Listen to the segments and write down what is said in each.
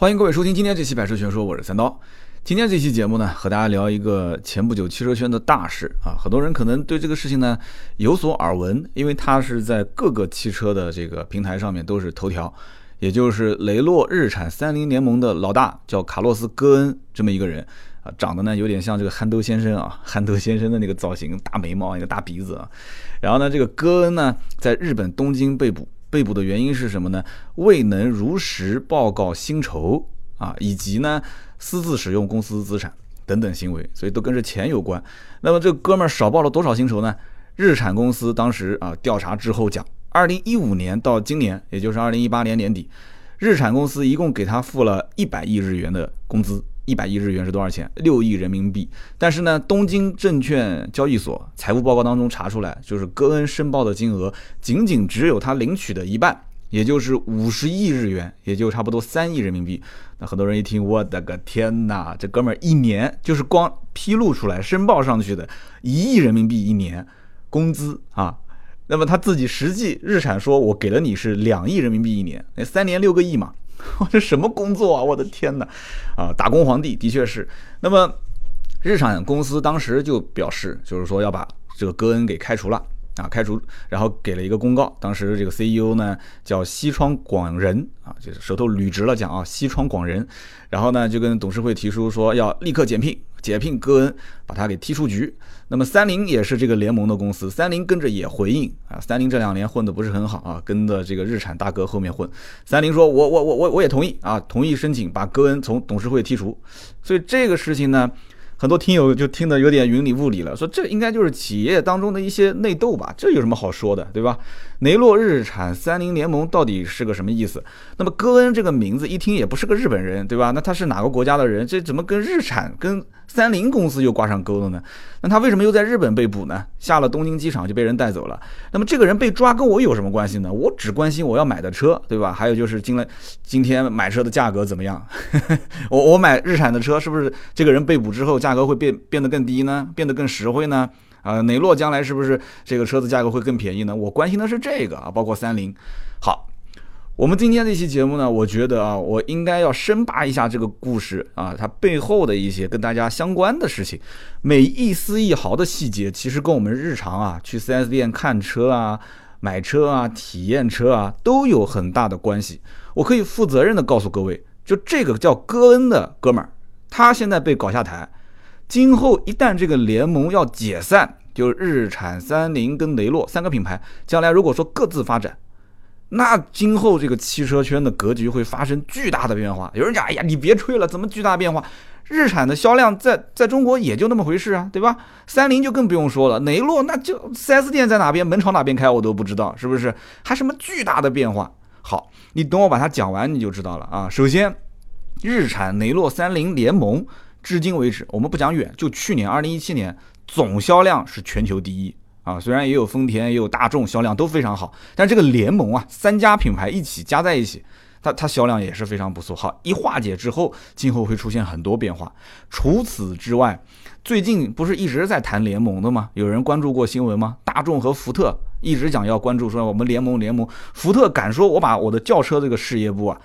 欢迎各位收听今天这期《百车全说》，我是三刀。今天这期节目呢，和大家聊一个前不久汽车圈的大事啊。很多人可能对这个事情呢有所耳闻，因为它是在各个汽车的这个平台上面都是头条。也就是雷诺日产三菱联盟的老大，叫卡洛斯·戈恩这么一个人啊，长得呢有点像这个憨豆先生啊，憨豆先生的那个造型，大眉毛，一个大鼻子啊。然后呢，这个戈恩呢在日本东京被捕。被捕的原因是什么呢？未能如实报告薪酬啊，以及呢私自使用公司资产等等行为，所以都跟这钱有关。那么这哥们儿少报了多少薪酬呢？日产公司当时啊调查之后讲，二零一五年到今年，也就是二零一八年年底，日产公司一共给他付了一百亿日元的工资。一百亿日元是多少钱？六亿人民币。但是呢，东京证券交易所财务报告当中查出来，就是戈恩申报的金额仅仅只有他领取的一半，也就是五十亿日元，也就差不多三亿人民币。那很多人一听，我的个天哪，这哥们儿一年就是光披露出来申报上去的一亿人民币一年工资啊。那么他自己实际日产说，我给了你是两亿人民币一年，那三年六个亿嘛。我这什么工作啊！我的天哪，啊，打工皇帝的确是。那么，日产公司当时就表示，就是说要把这个戈恩给开除了啊，开除，然后给了一个公告。当时这个 CEO 呢叫西川广人啊，就是舌头捋直了讲啊，西川广人。然后呢就跟董事会提出说要立刻解聘。解聘戈恩，把他给踢出局。那么三菱也是这个联盟的公司，三菱跟着也回应啊。三菱这两年混的不是很好啊，跟着这个日产大哥后面混。三菱说，我我我我我也同意啊，同意申请把戈恩从董事会剔除。所以这个事情呢。很多听友就听得有点云里雾里了，说这应该就是企业当中的一些内斗吧？这有什么好说的，对吧？雷诺日产三菱联盟到底是个什么意思？那么戈恩这个名字一听也不是个日本人，对吧？那他是哪个国家的人？这怎么跟日产跟三菱公司又挂上钩了呢？那他为什么又在日本被捕呢？下了东京机场就被人带走了。那么这个人被抓跟我有什么关系呢？我只关心我要买的车，对吧？还有就是今了今天买车的价格怎么样？我我买日产的车是不是这个人被捕之后价价格会变变得更低呢？变得更实惠呢？啊，雷诺将来是不是这个车子价格会更便宜呢？我关心的是这个啊，包括三菱。好。我们今天这期节目呢，我觉得啊，我应该要深扒一下这个故事啊，它背后的一些跟大家相关的事情，每一丝一毫的细节，其实跟我们日常啊去 4S 店看车啊、买车啊、体验车啊都有很大的关系。我可以负责任的告诉各位，就这个叫戈恩的哥们儿，他现在被搞下台，今后一旦这个联盟要解散，就是日产、三菱跟雷诺三个品牌，将来如果说各自发展。那今后这个汽车圈的格局会发生巨大的变化。有人讲，哎呀，你别吹了，怎么巨大变化？日产的销量在在中国也就那么回事啊，对吧？三菱就更不用说了，雷诺那就 4S 店在哪边，门朝哪边开我都不知道，是不是？还什么巨大的变化？好，你等我把它讲完你就知道了啊。首先，日产、雷诺、三菱联盟，至今为止，我们不讲远，就去年2017年总销量是全球第一。啊，虽然也有丰田，也有大众，销量都非常好，但这个联盟啊，三家品牌一起加在一起，它它销量也是非常不错。好，一化解之后，今后会出现很多变化。除此之外，最近不是一直在谈联盟的吗？有人关注过新闻吗？大众和福特一直讲要关注，说我们联盟联盟。福特敢说，我把我的轿车这个事业部啊。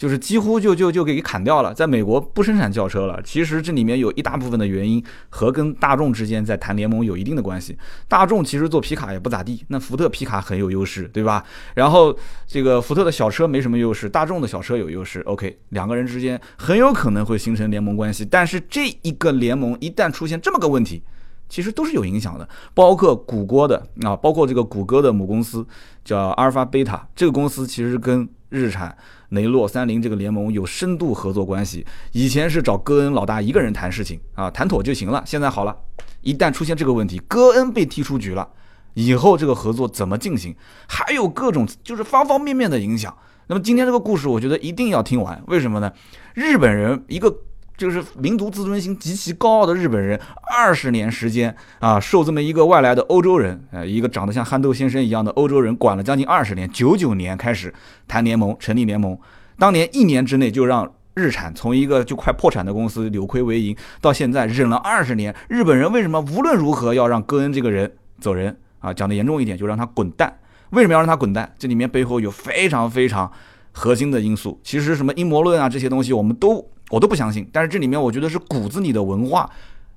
就是几乎就就就给砍掉了，在美国不生产轿车了。其实这里面有一大部分的原因和跟大众之间在谈联盟有一定的关系。大众其实做皮卡也不咋地，那福特皮卡很有优势，对吧？然后这个福特的小车没什么优势，大众的小车有优势。OK，两个人之间很有可能会形成联盟关系。但是这一个联盟一旦出现这么个问题，其实都是有影响的。包括谷歌的啊，包括这个谷歌的母公司叫阿尔法贝塔，这个公司其实跟日产。雷诺、三菱这个联盟有深度合作关系，以前是找戈恩老大一个人谈事情啊，谈妥就行了。现在好了，一旦出现这个问题，戈恩被踢出局了，以后这个合作怎么进行，还有各种就是方方面面的影响。那么今天这个故事，我觉得一定要听完。为什么呢？日本人一个。就是民族自尊心极其高傲的日本人，二十年时间啊，受这么一个外来的欧洲人，呃，一个长得像憨豆先生一样的欧洲人管了将近二十年。九九年开始谈联盟，成立联盟，当年一年之内就让日产从一个就快破产的公司扭亏为盈，到现在忍了二十年。日本人为什么无论如何要让戈恩这个人走人啊？讲的严重一点，就让他滚蛋。为什么要让他滚蛋？这里面背后有非常非常核心的因素。其实什么阴谋论啊这些东西，我们都我都不相信。但是这里面我觉得是骨子里的文化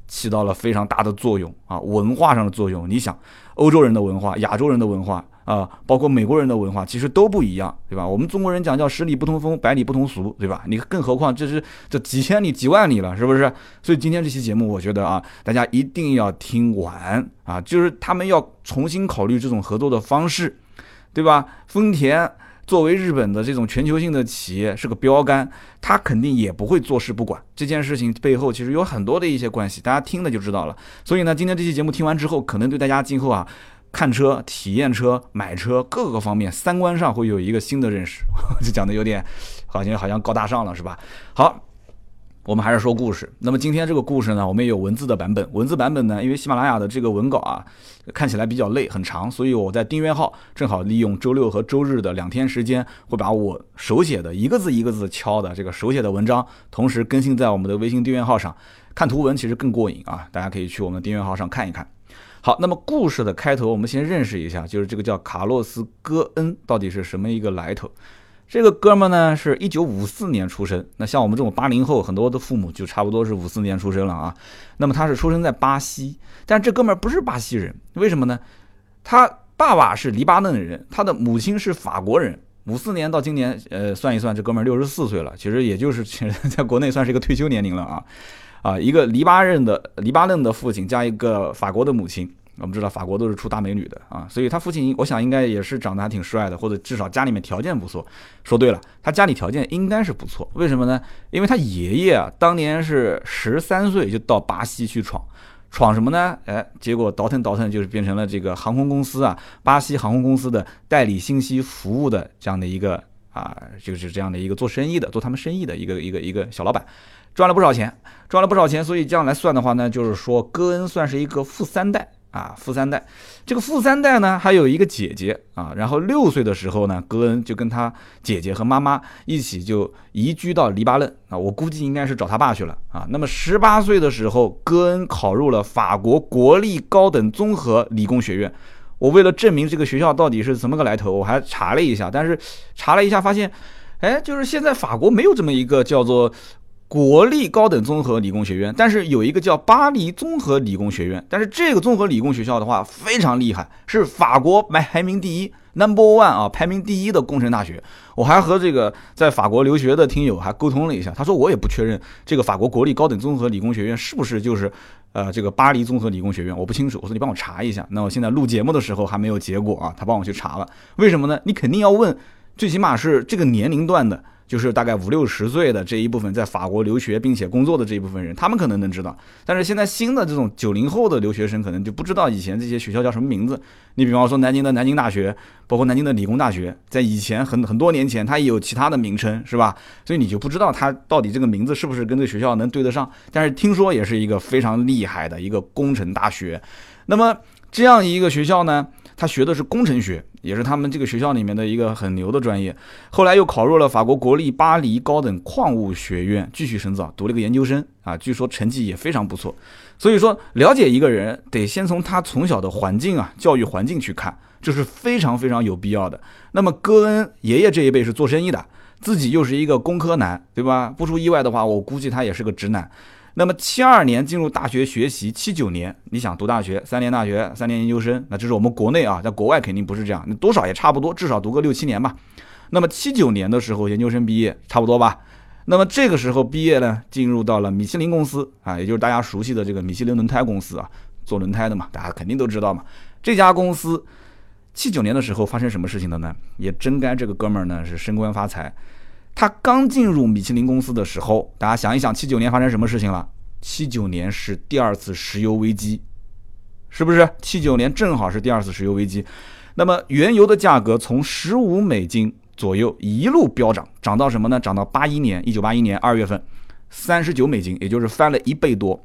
起到了非常大的作用啊，文化上的作用。你想，欧洲人的文化、亚洲人的文化啊，包括美国人的文化，其实都不一样，对吧？我们中国人讲叫十里不同风，百里不同俗，对吧？你更何况这是这几千里、几万里了，是不是？所以今天这期节目，我觉得啊，大家一定要听完啊，就是他们要重新考虑这种合作的方式。对吧？丰田作为日本的这种全球性的企业，是个标杆，他肯定也不会坐视不管。这件事情背后其实有很多的一些关系，大家听了就知道了。所以呢，今天这期节目听完之后，可能对大家今后啊看车、体验车、买车各个方面三观上会有一个新的认识。就讲的有点好像好像高大上了，是吧？好。我们还是说故事。那么今天这个故事呢，我们也有文字的版本。文字版本呢，因为喜马拉雅的这个文稿啊，看起来比较累，很长，所以我在订阅号正好利用周六和周日的两天时间，会把我手写的一个字一个字敲的这个手写的文章，同时更新在我们的微信订阅号上。看图文其实更过瘾啊，大家可以去我们订阅号上看一看。好，那么故事的开头，我们先认识一下，就是这个叫卡洛斯·戈恩到底是什么一个来头。这个哥们呢，是一九五四年出生。那像我们这种八零后，很多的父母就差不多是五四年出生了啊。那么他是出生在巴西，但这哥们不是巴西人，为什么呢？他爸爸是黎巴嫩人，他的母亲是法国人。五四年到今年，呃，算一算，这哥们儿六十四岁了，其实也就是在国内算是一个退休年龄了啊。啊，一个黎巴嫩的黎巴嫩的父亲加一个法国的母亲。我们知道法国都是出大美女的啊，所以他父亲我想应该也是长得还挺帅的，或者至少家里面条件不错。说对了，他家里条件应该是不错。为什么呢？因为他爷爷啊，当年是十三岁就到巴西去闯，闯什么呢？哎，结果倒腾倒腾就是变成了这个航空公司啊，巴西航空公司的代理信息服务的这样的一个啊，就是这样的一个做生意的，做他们生意的一个一个一个小老板，赚了不少钱，赚了不少钱。所以这样来算的话呢，就是说戈恩算是一个富三代。啊，富三代，这个富三代呢，还有一个姐姐啊。然后六岁的时候呢，戈恩就跟他姐姐和妈妈一起就移居到黎巴嫩啊。我估计应该是找他爸去了啊。那么十八岁的时候，戈恩考入了法国国立高等综合理工学院。我为了证明这个学校到底是怎么个来头，我还查了一下，但是查了一下发现，哎，就是现在法国没有这么一个叫做。国立高等综合理工学院，但是有一个叫巴黎综合理工学院，但是这个综合理工学校的话非常厉害，是法国排排名第一，number one 啊，排名第一的工程大学。我还和这个在法国留学的听友还沟通了一下，他说我也不确认这个法国国立高等综合理工学院是不是就是呃这个巴黎综合理工学院，我不清楚。我说你帮我查一下。那我现在录节目的时候还没有结果啊，他帮我去查了。为什么呢？你肯定要问，最起码是这个年龄段的。就是大概五六十岁的这一部分在法国留学并且工作的这一部分人，他们可能能知道。但是现在新的这种九零后的留学生可能就不知道以前这些学校叫什么名字。你比方说南京的南京大学，包括南京的理工大学，在以前很很多年前它也有其他的名称，是吧？所以你就不知道它到底这个名字是不是跟这学校能对得上。但是听说也是一个非常厉害的一个工程大学。那么这样一个学校呢？他学的是工程学，也是他们这个学校里面的一个很牛的专业。后来又考入了法国国立巴黎高等矿物学院继续深造，读了个研究生啊，据说成绩也非常不错。所以说，了解一个人得先从他从小的环境啊，教育环境去看，这是非常非常有必要的。那么戈恩爷爷这一辈是做生意的，自己又是一个工科男，对吧？不出意外的话，我估计他也是个直男。那么七二年进入大学学习，七九年你想读大学，三年大学，三年研究生，那这是我们国内啊，在国外肯定不是这样，那多少也差不多，至少读个六七年吧。那么七九年的时候研究生毕业，差不多吧。那么这个时候毕业呢，进入到了米其林公司啊，也就是大家熟悉的这个米其林轮胎公司啊，做轮胎的嘛，大家肯定都知道嘛。这家公司七九年的时候发生什么事情的呢？也真该这个哥们儿呢是升官发财。他刚进入米其林公司的时候，大家想一想，七九年发生什么事情了？七九年是第二次石油危机，是不是？七九年正好是第二次石油危机，那么原油的价格从十五美金左右一路飙涨，涨到什么呢？涨到八一年，一九八一年二月份，三十九美金，也就是翻了一倍多，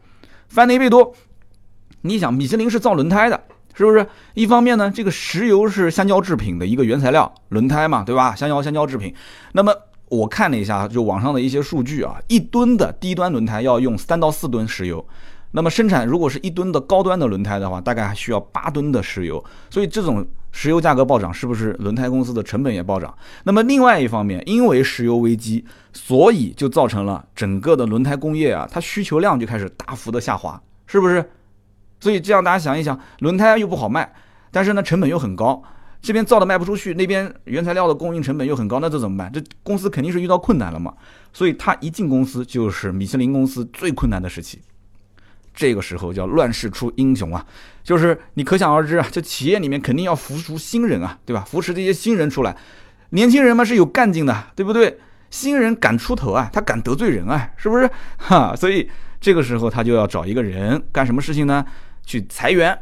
翻了一倍多。你想，米其林是造轮胎的，是不是？一方面呢，这个石油是橡胶制品的一个原材料，轮胎嘛，对吧？橡胶橡胶制品，那么。我看了一下，就网上的一些数据啊，一吨的低端轮胎要用三到四吨石油，那么生产如果是一吨的高端的轮胎的话，大概还需要八吨的石油。所以这种石油价格暴涨，是不是轮胎公司的成本也暴涨？那么另外一方面，因为石油危机，所以就造成了整个的轮胎工业啊，它需求量就开始大幅的下滑，是不是？所以这样大家想一想，轮胎又不好卖，但是呢成本又很高，这边造的卖不出去，那边原材料的供应成本又很高，那这怎么办？这公司肯定是遇到困难了嘛。所以他一进公司就是米其林公司最困难的时期。这个时候叫乱世出英雄啊，就是你可想而知啊，这企业里面肯定要扶出新人啊，对吧？扶持这些新人出来，年轻人嘛是有干劲的，对不对？新人敢出头啊，他敢得罪人啊，是不是？哈，所以这个时候他就要找一个人干什么事情呢？去裁员，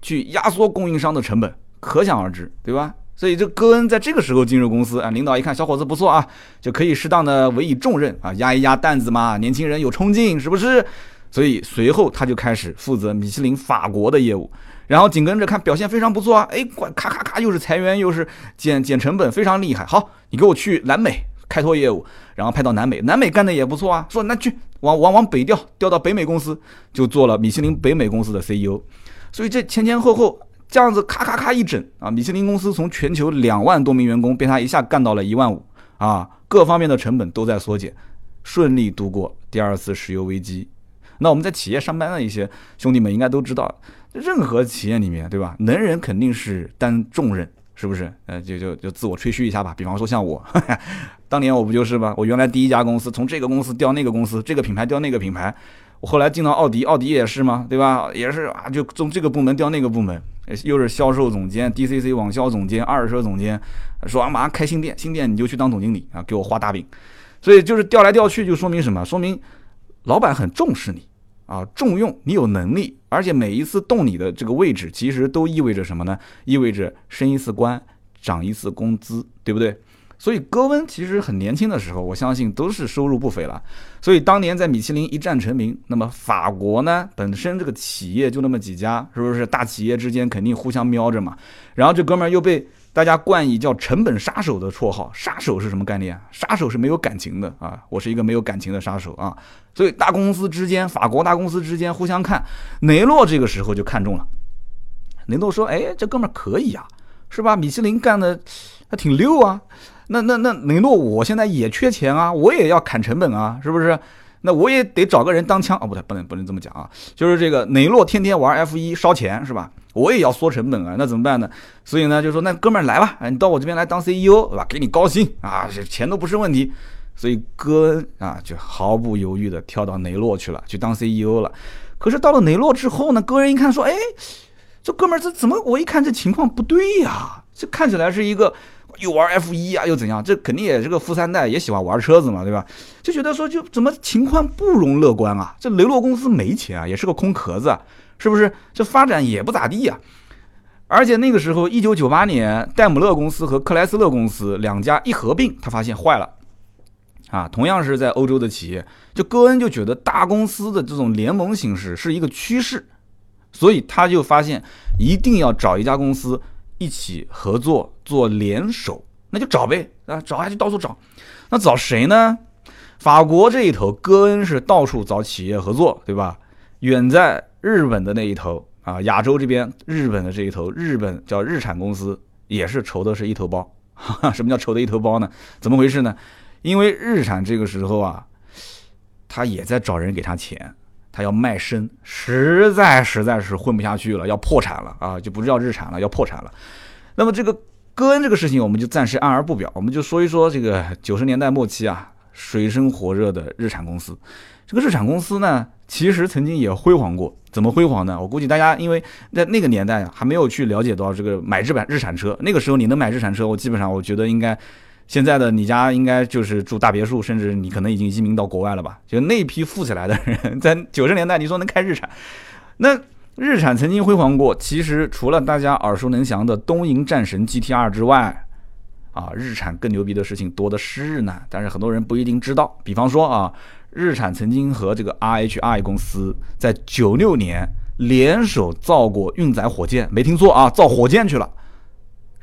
去压缩供应商的成本，可想而知，对吧？所以这戈恩在这个时候进入公司啊，领导一看小伙子不错啊，就可以适当的委以重任啊，压一压担子嘛，年轻人有冲劲，是不是？所以随后他就开始负责米其林法国的业务，然后紧跟着看表现非常不错啊，哎，咔咔咔又是裁员又是减减成本，非常厉害。好，你给我去南美开拓业务，然后派到南美，南美干的也不错啊。说那去往往往北调，调到北美公司就做了米其林北美公司的 CEO。所以这前前后后这样子咔咔咔一整啊，米其林公司从全球两万多名员工被他一下干到了一万五啊，各方面的成本都在缩减，顺利度过第二次石油危机。那我们在企业上班的一些兄弟们应该都知道，任何企业里面，对吧？能人肯定是担重任，是不是？呃，就就就自我吹嘘一下吧。比方说像我，当年我不就是吗？我原来第一家公司从这个公司调那个公司，这个品牌调那个品牌，后来进到奥迪，奥迪也是吗？对吧？也是啊，就从这个部门调那个部门，又是销售总监、DCC 网销总监、二手车总监，说啊马上开新店，新店你就去当总经理啊，给我画大饼。所以就是调来调去，就说明什么？说明。老板很重视你啊，重用你有能力，而且每一次动你的这个位置，其实都意味着什么呢？意味着升一次官，涨一次工资，对不对？所以戈温其实很年轻的时候，我相信都是收入不菲了。所以当年在米其林一战成名，那么法国呢，本身这个企业就那么几家，是不是？大企业之间肯定互相瞄着嘛。然后这哥们儿又被。大家冠以叫“成本杀手”的绰号，杀手是什么概念？杀手是没有感情的啊！我是一个没有感情的杀手啊！所以大公司之间，法国大公司之间互相看，雷诺这个时候就看中了。雷诺说：“哎，这哥们儿可以啊，是吧？米其林干的挺溜啊。那那那雷诺，我现在也缺钱啊，我也要砍成本啊，是不是？那我也得找个人当枪啊！不对，不能不能这么讲啊！就是这个雷诺天天玩 F 一烧钱，是吧？”我也要缩成本啊，那怎么办呢？所以呢，就说那哥们儿来吧，你到我这边来当 CEO，对吧？给你高薪啊，这钱都不是问题。所以戈恩啊，就毫不犹豫的跳到雷诺去了，去当 CEO 了。可是到了雷诺之后呢，戈恩一看说，哎，这哥们儿这怎么？我一看这情况不对呀，这看起来是一个又玩 F 一啊，又怎样？这肯定也是个富三代，也喜欢玩车子嘛，对吧？就觉得说，就怎么情况不容乐观啊？这雷诺公司没钱啊，也是个空壳子。是不是这发展也不咋地呀？而且那个时候，一九九八年，戴姆勒公司和克莱斯勒公司两家一合并，他发现坏了啊！同样是在欧洲的企业，就戈恩就觉得大公司的这种联盟形式是一个趋势，所以他就发现一定要找一家公司一起合作做联手，那就找呗啊，找啊就到处找，那找谁呢？法国这一头，戈恩是到处找企业合作，对吧？远在日本的那一头啊，亚洲这边日本的这一头，日本叫日产公司也是愁的是一头包。什么叫愁的一头包呢？怎么回事呢？因为日产这个时候啊，他也在找人给他钱，他要卖身，实在实在是混不下去了，要破产了啊，就不叫日产了，要破产了。那么这个戈恩这个事情，我们就暂时按而不表，我们就说一说这个九十年代末期啊，水深火热的日产公司。这个日产公司呢？其实曾经也辉煌过，怎么辉煌呢？我估计大家因为在那个年代啊，还没有去了解到这个买日版日产车。那个时候你能买日产车，我基本上我觉得应该，现在的你家应该就是住大别墅，甚至你可能已经移民到国外了吧？就那批富起来的人，在九十年代，你说能开日产，那日产曾经辉煌过。其实除了大家耳熟能详的东瀛战神 GTR 之外，啊，日产更牛逼的事情多的是呢。但是很多人不一定知道，比方说啊。日产曾经和这个 RHI 公司在九六年联手造过运载火箭，没听错啊，造火箭去了。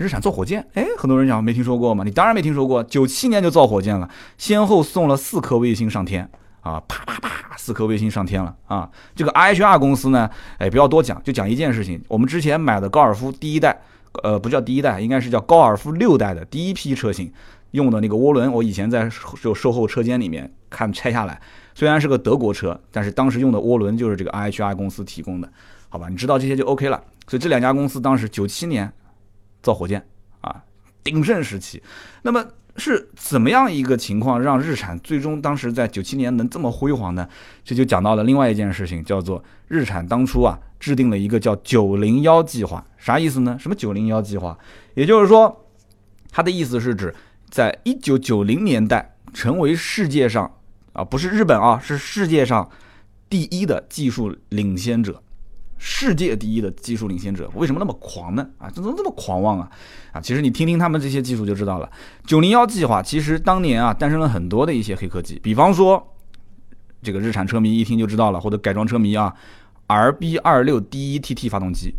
日产造火箭，哎，很多人讲没听说过吗？你当然没听说过。九七年就造火箭了，先后送了四颗卫星上天啊，啪啪啪，四颗卫星上天了啊。这个 IHR 公司呢，哎，不要多讲，就讲一件事情，我们之前买的高尔夫第一代呃，不叫第一代，应该是叫高尔夫六代的第一批车型用的那个涡轮。我以前在就售后车间里面看拆下来，虽然是个德国车，但是当时用的涡轮就是这个 IHR 公司提供的，好吧？你知道这些就 OK 了。所以这两家公司当时九七年造火箭啊，鼎盛时期。那么是怎么样一个情况让日产最终当时在九七年能这么辉煌呢？这就讲到了另外一件事情，叫做日产当初啊。制定了一个叫“九零幺计划”，啥意思呢？什么“九零幺计划”？也就是说，它的意思是指，在一九九零年代成为世界上啊，不是日本啊，是世界上第一的技术领先者，世界第一的技术领先者。为什么那么狂呢？啊，这怎么这么狂妄啊？啊，其实你听听他们这些技术就知道了。“九零幺计划”其实当年啊，诞生了很多的一些黑科技，比方说，这个日产车迷一听就知道了，或者改装车迷啊。RB 二六 DET T 发动机，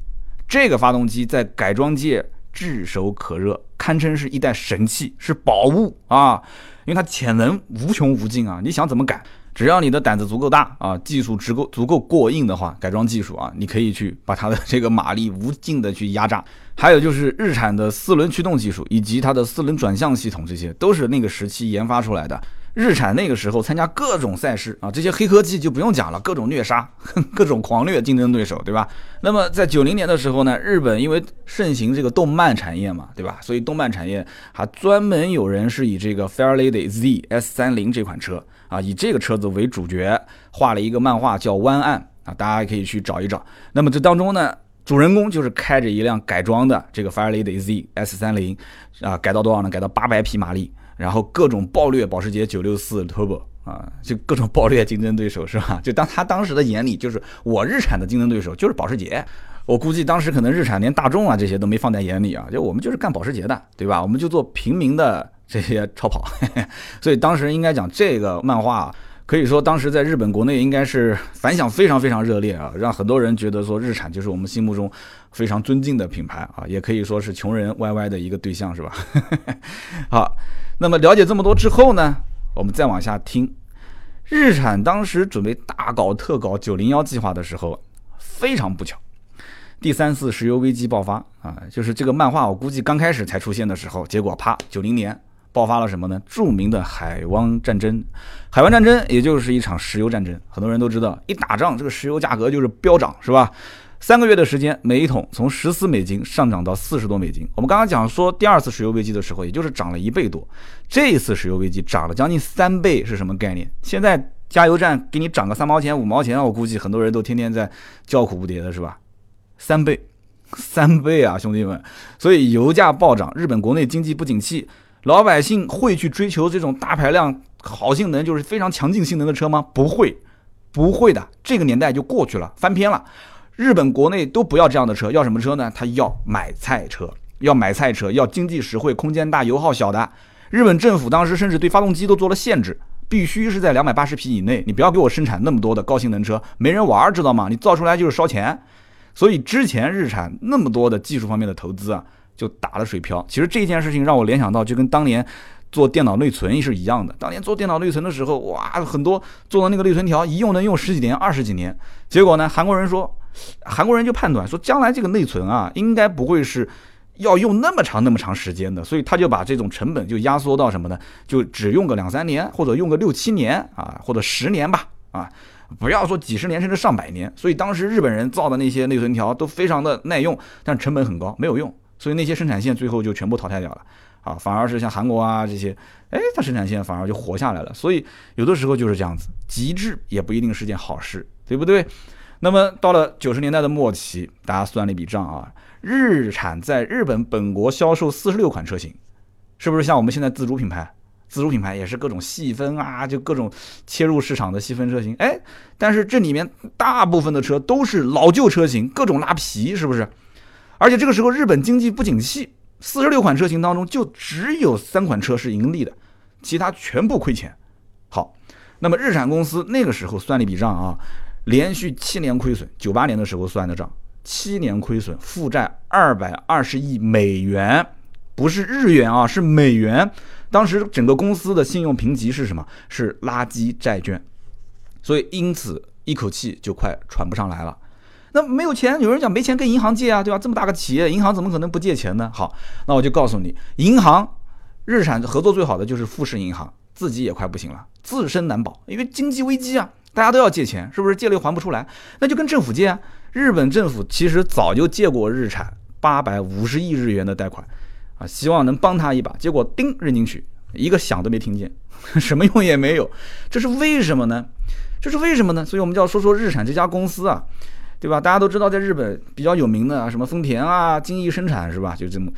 这个发动机在改装界炙手可热，堪称是一代神器，是宝物啊！因为它潜能无穷无尽啊！你想怎么改，只要你的胆子足够大啊，技术足够足够过硬的话，改装技术啊，你可以去把它的这个马力无尽的去压榨。还有就是日产的四轮驱动技术以及它的四轮转向系统，这些都是那个时期研发出来的。日产那个时候参加各种赛事啊，这些黑科技就不用讲了，各种虐杀，各种狂虐竞争对手，对吧？那么在九零年的时候呢，日本因为盛行这个动漫产业嘛，对吧？所以动漫产业还专门有人是以这个 Fairlady Z S 三零这款车啊，以这个车子为主角画了一个漫画叫《湾岸》啊，大家可以去找一找。那么这当中呢，主人公就是开着一辆改装的这个 Fairlady Z S 三零啊，改到多少呢？改到八百匹马力。然后各种暴虐保时捷964 Turbo 啊，就各种暴虐竞争对手是吧？就当他当时的眼里，就是我日产的竞争对手就是保时捷。我估计当时可能日产连大众啊这些都没放在眼里啊，就我们就是干保时捷的，对吧？我们就做平民的这些超跑。所以当时应该讲这个漫画，可以说当时在日本国内应该是反响非常非常热烈啊，让很多人觉得说日产就是我们心目中非常尊敬的品牌啊，也可以说是穷人 YY 的一个对象，是吧？好。那么了解这么多之后呢，我们再往下听，日产当时准备大搞特搞九零幺计划的时候，非常不巧，第三次石油危机爆发啊，就是这个漫画我估计刚开始才出现的时候，结果啪，九零年爆发了什么呢？著名的海湾战争，海湾战争也就是一场石油战争，很多人都知道，一打仗这个石油价格就是飙涨，是吧？三个月的时间，每一桶从十四美金上涨到四十多美金。我们刚刚讲说，第二次石油危机的时候，也就是涨了一倍多。这一次石油危机涨了将近三倍，是什么概念？现在加油站给你涨个三毛钱、五毛钱，我估计很多人都天天在叫苦不迭的，是吧？三倍，三倍啊，兄弟们！所以油价暴涨，日本国内经济不景气，老百姓会去追求这种大排量、好性能，就是非常强劲性能的车吗？不会，不会的。这个年代就过去了，翻篇了。日本国内都不要这样的车，要什么车呢？他要买菜车，要买菜车，要经济实惠、空间大、油耗小的。日本政府当时甚至对发动机都做了限制，必须是在两百八十匹以内，你不要给我生产那么多的高性能车，没人玩，知道吗？你造出来就是烧钱。所以之前日产那么多的技术方面的投资啊，就打了水漂。其实这件事情让我联想到，就跟当年做电脑内存是一样的。当年做电脑内存的时候，哇，很多做的那个内存条一用能用十几年、二十几年，结果呢，韩国人说。韩国人就判断说，将来这个内存啊，应该不会是要用那么长那么长时间的，所以他就把这种成本就压缩到什么呢？就只用个两三年，或者用个六七年啊，或者十年吧，啊，不要说几十年甚至上百年。所以当时日本人造的那些内存条都非常的耐用，但成本很高，没有用，所以那些生产线最后就全部淘汰掉了啊，反而是像韩国啊这些，哎，它生产线反而就活下来了。所以有的时候就是这样子，极致也不一定是件好事，对不对？那么到了九十年代的末期，大家算了一笔账啊，日产在日本本国销售四十六款车型，是不是像我们现在自主品牌？自主品牌也是各种细分啊，就各种切入市场的细分车型。哎，但是这里面大部分的车都是老旧车型，各种拉皮，是不是？而且这个时候日本经济不景气，四十六款车型当中就只有三款车是盈利的，其他全部亏钱。那么日产公司那个时候算了一笔账啊。连续七年亏损，九八年的时候算的账，七年亏损，负债二百二十亿美元，不是日元啊，是美元。当时整个公司的信用评级是什么？是垃圾债券，所以因此一口气就快喘不上来了。那没有钱，有人讲没钱跟银行借啊，对吧？这么大个企业，银行怎么可能不借钱呢？好，那我就告诉你，银行日产合作最好的就是富士银行，自己也快不行了，自身难保，因为经济危机啊，大家都要借钱，是不是？借了又还不出来，那就跟政府借啊。日本政府其实早就借过日产八百五十亿日元的贷款，啊，希望能帮他一把，结果叮扔进去，一个响都没听见，什么用也没有，这是为什么呢？这是为什么呢？所以我们就要说说日产这家公司啊。对吧？大家都知道，在日本比较有名的啊，什么丰田啊、精益生产是吧？就这么，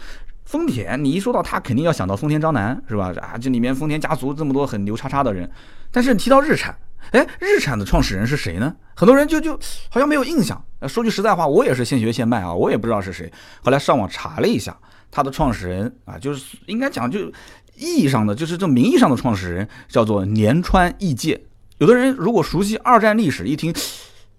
丰田，你一说到它，肯定要想到丰田章男是吧？啊，这里面丰田家族这么多很牛叉叉的人。但是提到日产，哎，日产的创始人是谁呢？很多人就就好像没有印象。说句实在话，我也是现学现卖啊，我也不知道是谁。后来上网查了一下，他的创始人啊，就是应该讲就意义上的，就是这名义上的创始人叫做年川义介。有的人如果熟悉二战历史，一听，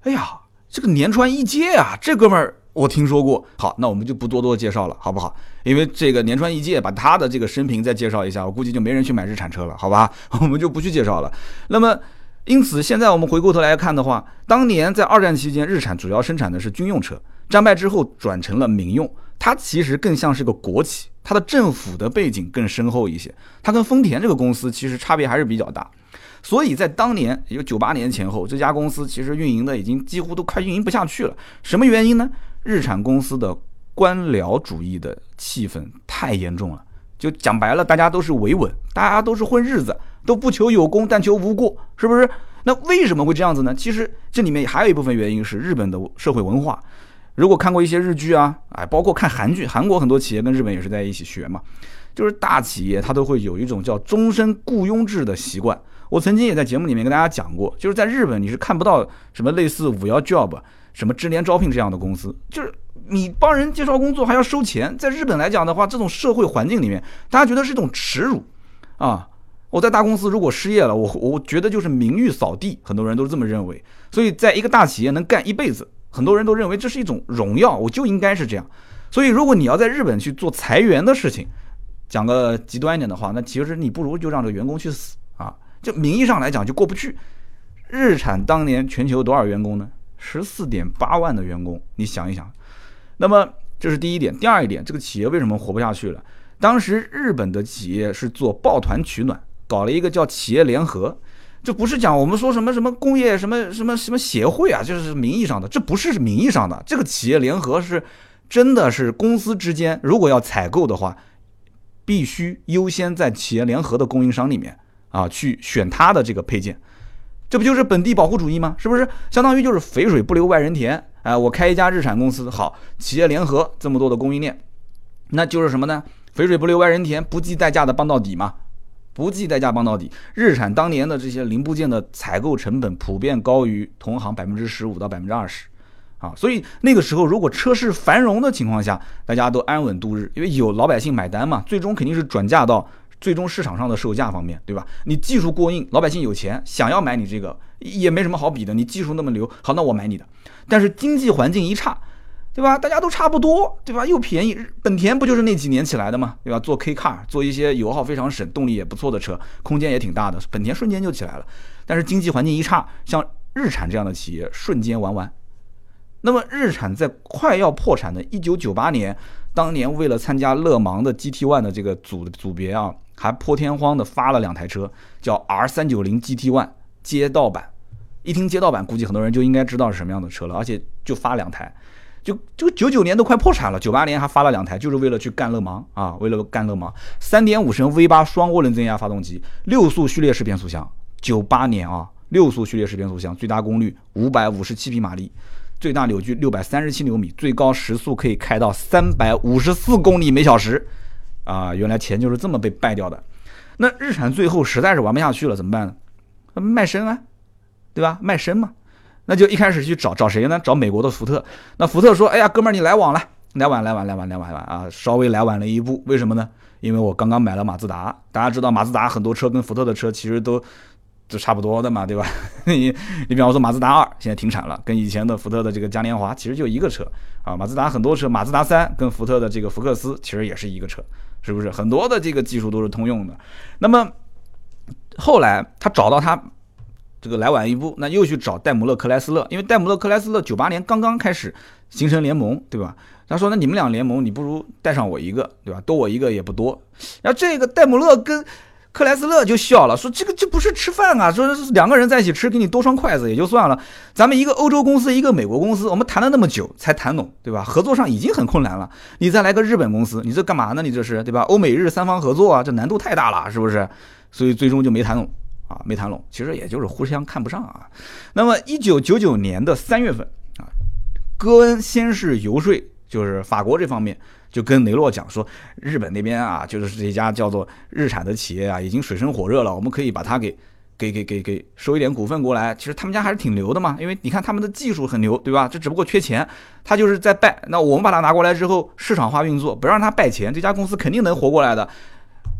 哎呀。这个年川义介啊，这哥们儿我听说过。好，那我们就不多多介绍了，好不好？因为这个年川一介把他的这个生平再介绍一下，我估计就没人去买日产车了，好吧？我们就不去介绍了。那么，因此现在我们回过头来看的话，当年在二战期间，日产主要生产的是军用车，战败之后转成了民用，它其实更像是个国企，它的政府的背景更深厚一些。它跟丰田这个公司其实差别还是比较大。所以在当年，也就九八年前后，这家公司其实运营的已经几乎都快运营不下去了。什么原因呢？日产公司的官僚主义的气氛太严重了。就讲白了，大家都是维稳，大家都是混日子，都不求有功，但求无过，是不是？那为什么会这样子呢？其实这里面还有一部分原因是日本的社会文化。如果看过一些日剧啊，哎，包括看韩剧，韩国很多企业跟日本也是在一起学嘛，就是大企业它都会有一种叫终身雇佣制的习惯。我曾经也在节目里面跟大家讲过，就是在日本你是看不到什么类似五幺 job、什么智联招聘这样的公司，就是你帮人介绍工作还要收钱。在日本来讲的话，这种社会环境里面，大家觉得是一种耻辱啊！我在大公司如果失业了，我我觉得就是名誉扫地，很多人都这么认为。所以在一个大企业能干一辈子，很多人都认为这是一种荣耀，我就应该是这样。所以如果你要在日本去做裁员的事情，讲个极端一点的话，那其实你不如就让这个员工去死啊。就名义上来讲就过不去。日产当年全球多少员工呢？十四点八万的员工，你想一想。那么这是第一点，第二一点，这个企业为什么活不下去了？当时日本的企业是做抱团取暖，搞了一个叫企业联合，这不是讲我们说什么什么工业什么什么什么协会啊，就是名义上的，这不是名义上的。这个企业联合是真的是公司之间，如果要采购的话，必须优先在企业联合的供应商里面。啊，去选他的这个配件，这不就是本地保护主义吗？是不是？相当于就是肥水不流外人田。哎，我开一家日产公司，好，企业联合这么多的供应链，那就是什么呢？肥水不流外人田，不计代价的帮到底嘛，不计代价帮到底。日产当年的这些零部件的采购成本普遍高于同行百分之十五到百分之二十，啊，所以那个时候如果车市繁荣的情况下，大家都安稳度日，因为有老百姓买单嘛，最终肯定是转嫁到。最终市场上的售价方面，对吧？你技术过硬，老百姓有钱，想要买你这个也没什么好比的。你技术那么牛，好，那我买你的。但是经济环境一差，对吧？大家都差不多，对吧？又便宜，本田不就是那几年起来的吗？对吧？做 K car，做一些油耗非常省、动力也不错的车，空间也挺大的，本田瞬间就起来了。但是经济环境一差，像日产这样的企业瞬间玩完。那么日产在快要破产的1998年，当年为了参加勒芒的 GT One 的这个组组别啊。还破天荒的发了两台车，叫 R 三九零 GT One 街道版。一听街道版，估计很多人就应该知道是什么样的车了。而且就发两台，就就九九年都快破产了，九八年还发了两台，就是为了去干勒芒啊，为了干勒芒。三点五升 V 八双涡轮增压发动机，六速序列式变速箱。九八年啊，六速序列式变速箱，最大功率五百五十七匹马力，最大扭矩六百三十七牛米，最高时速可以开到三百五十四公里每小时。啊，原来钱就是这么被败掉的。那日产最后实在是玩不下去了，怎么办呢？卖身啊，对吧？卖身嘛，那就一开始去找找谁呢？找美国的福特。那福特说：“哎呀，哥们儿，你来晚了，来晚来晚来晚来晚来晚啊，稍微来晚了一步。为什么呢？因为我刚刚买了马自达。大家知道马自达很多车跟福特的车其实都都差不多的嘛，对吧？你你比方说马自达二现在停产了，跟以前的福特的这个嘉年华其实就一个车啊。马自达很多车，马自达三跟福特的这个福克斯其实也是一个车。”是不是很多的这个技术都是通用的？那么后来他找到他这个来晚一步，那又去找戴姆勒克莱斯勒，因为戴姆勒克莱斯勒九八年刚刚开始形成联盟，对吧？他说那你们俩联盟，你不如带上我一个，对吧？多我一个也不多。然后这个戴姆勒跟克莱斯勒就笑了，说这个这不是吃饭啊，说两个人在一起吃，给你多双筷子也就算了，咱们一个欧洲公司，一个美国公司，我们谈了那么久才谈拢，对吧？合作上已经很困难了，你再来个日本公司，你这干嘛呢？你这是对吧？欧美日三方合作啊，这难度太大了，是不是？所以最终就没谈拢。啊，没谈拢，其实也就是互相看不上啊。那么，一九九九年的三月份啊，戈恩先是游说，就是法国这方面就跟雷诺讲说，日本那边啊，就是这家叫做日产的企业啊，已经水深火热了，我们可以把它给给给给给收一点股份过来。其实他们家还是挺牛的嘛，因为你看他们的技术很牛，对吧？这只不过缺钱，他就是在败。那我们把它拿过来之后，市场化运作，不让他败钱，这家公司肯定能活过来的。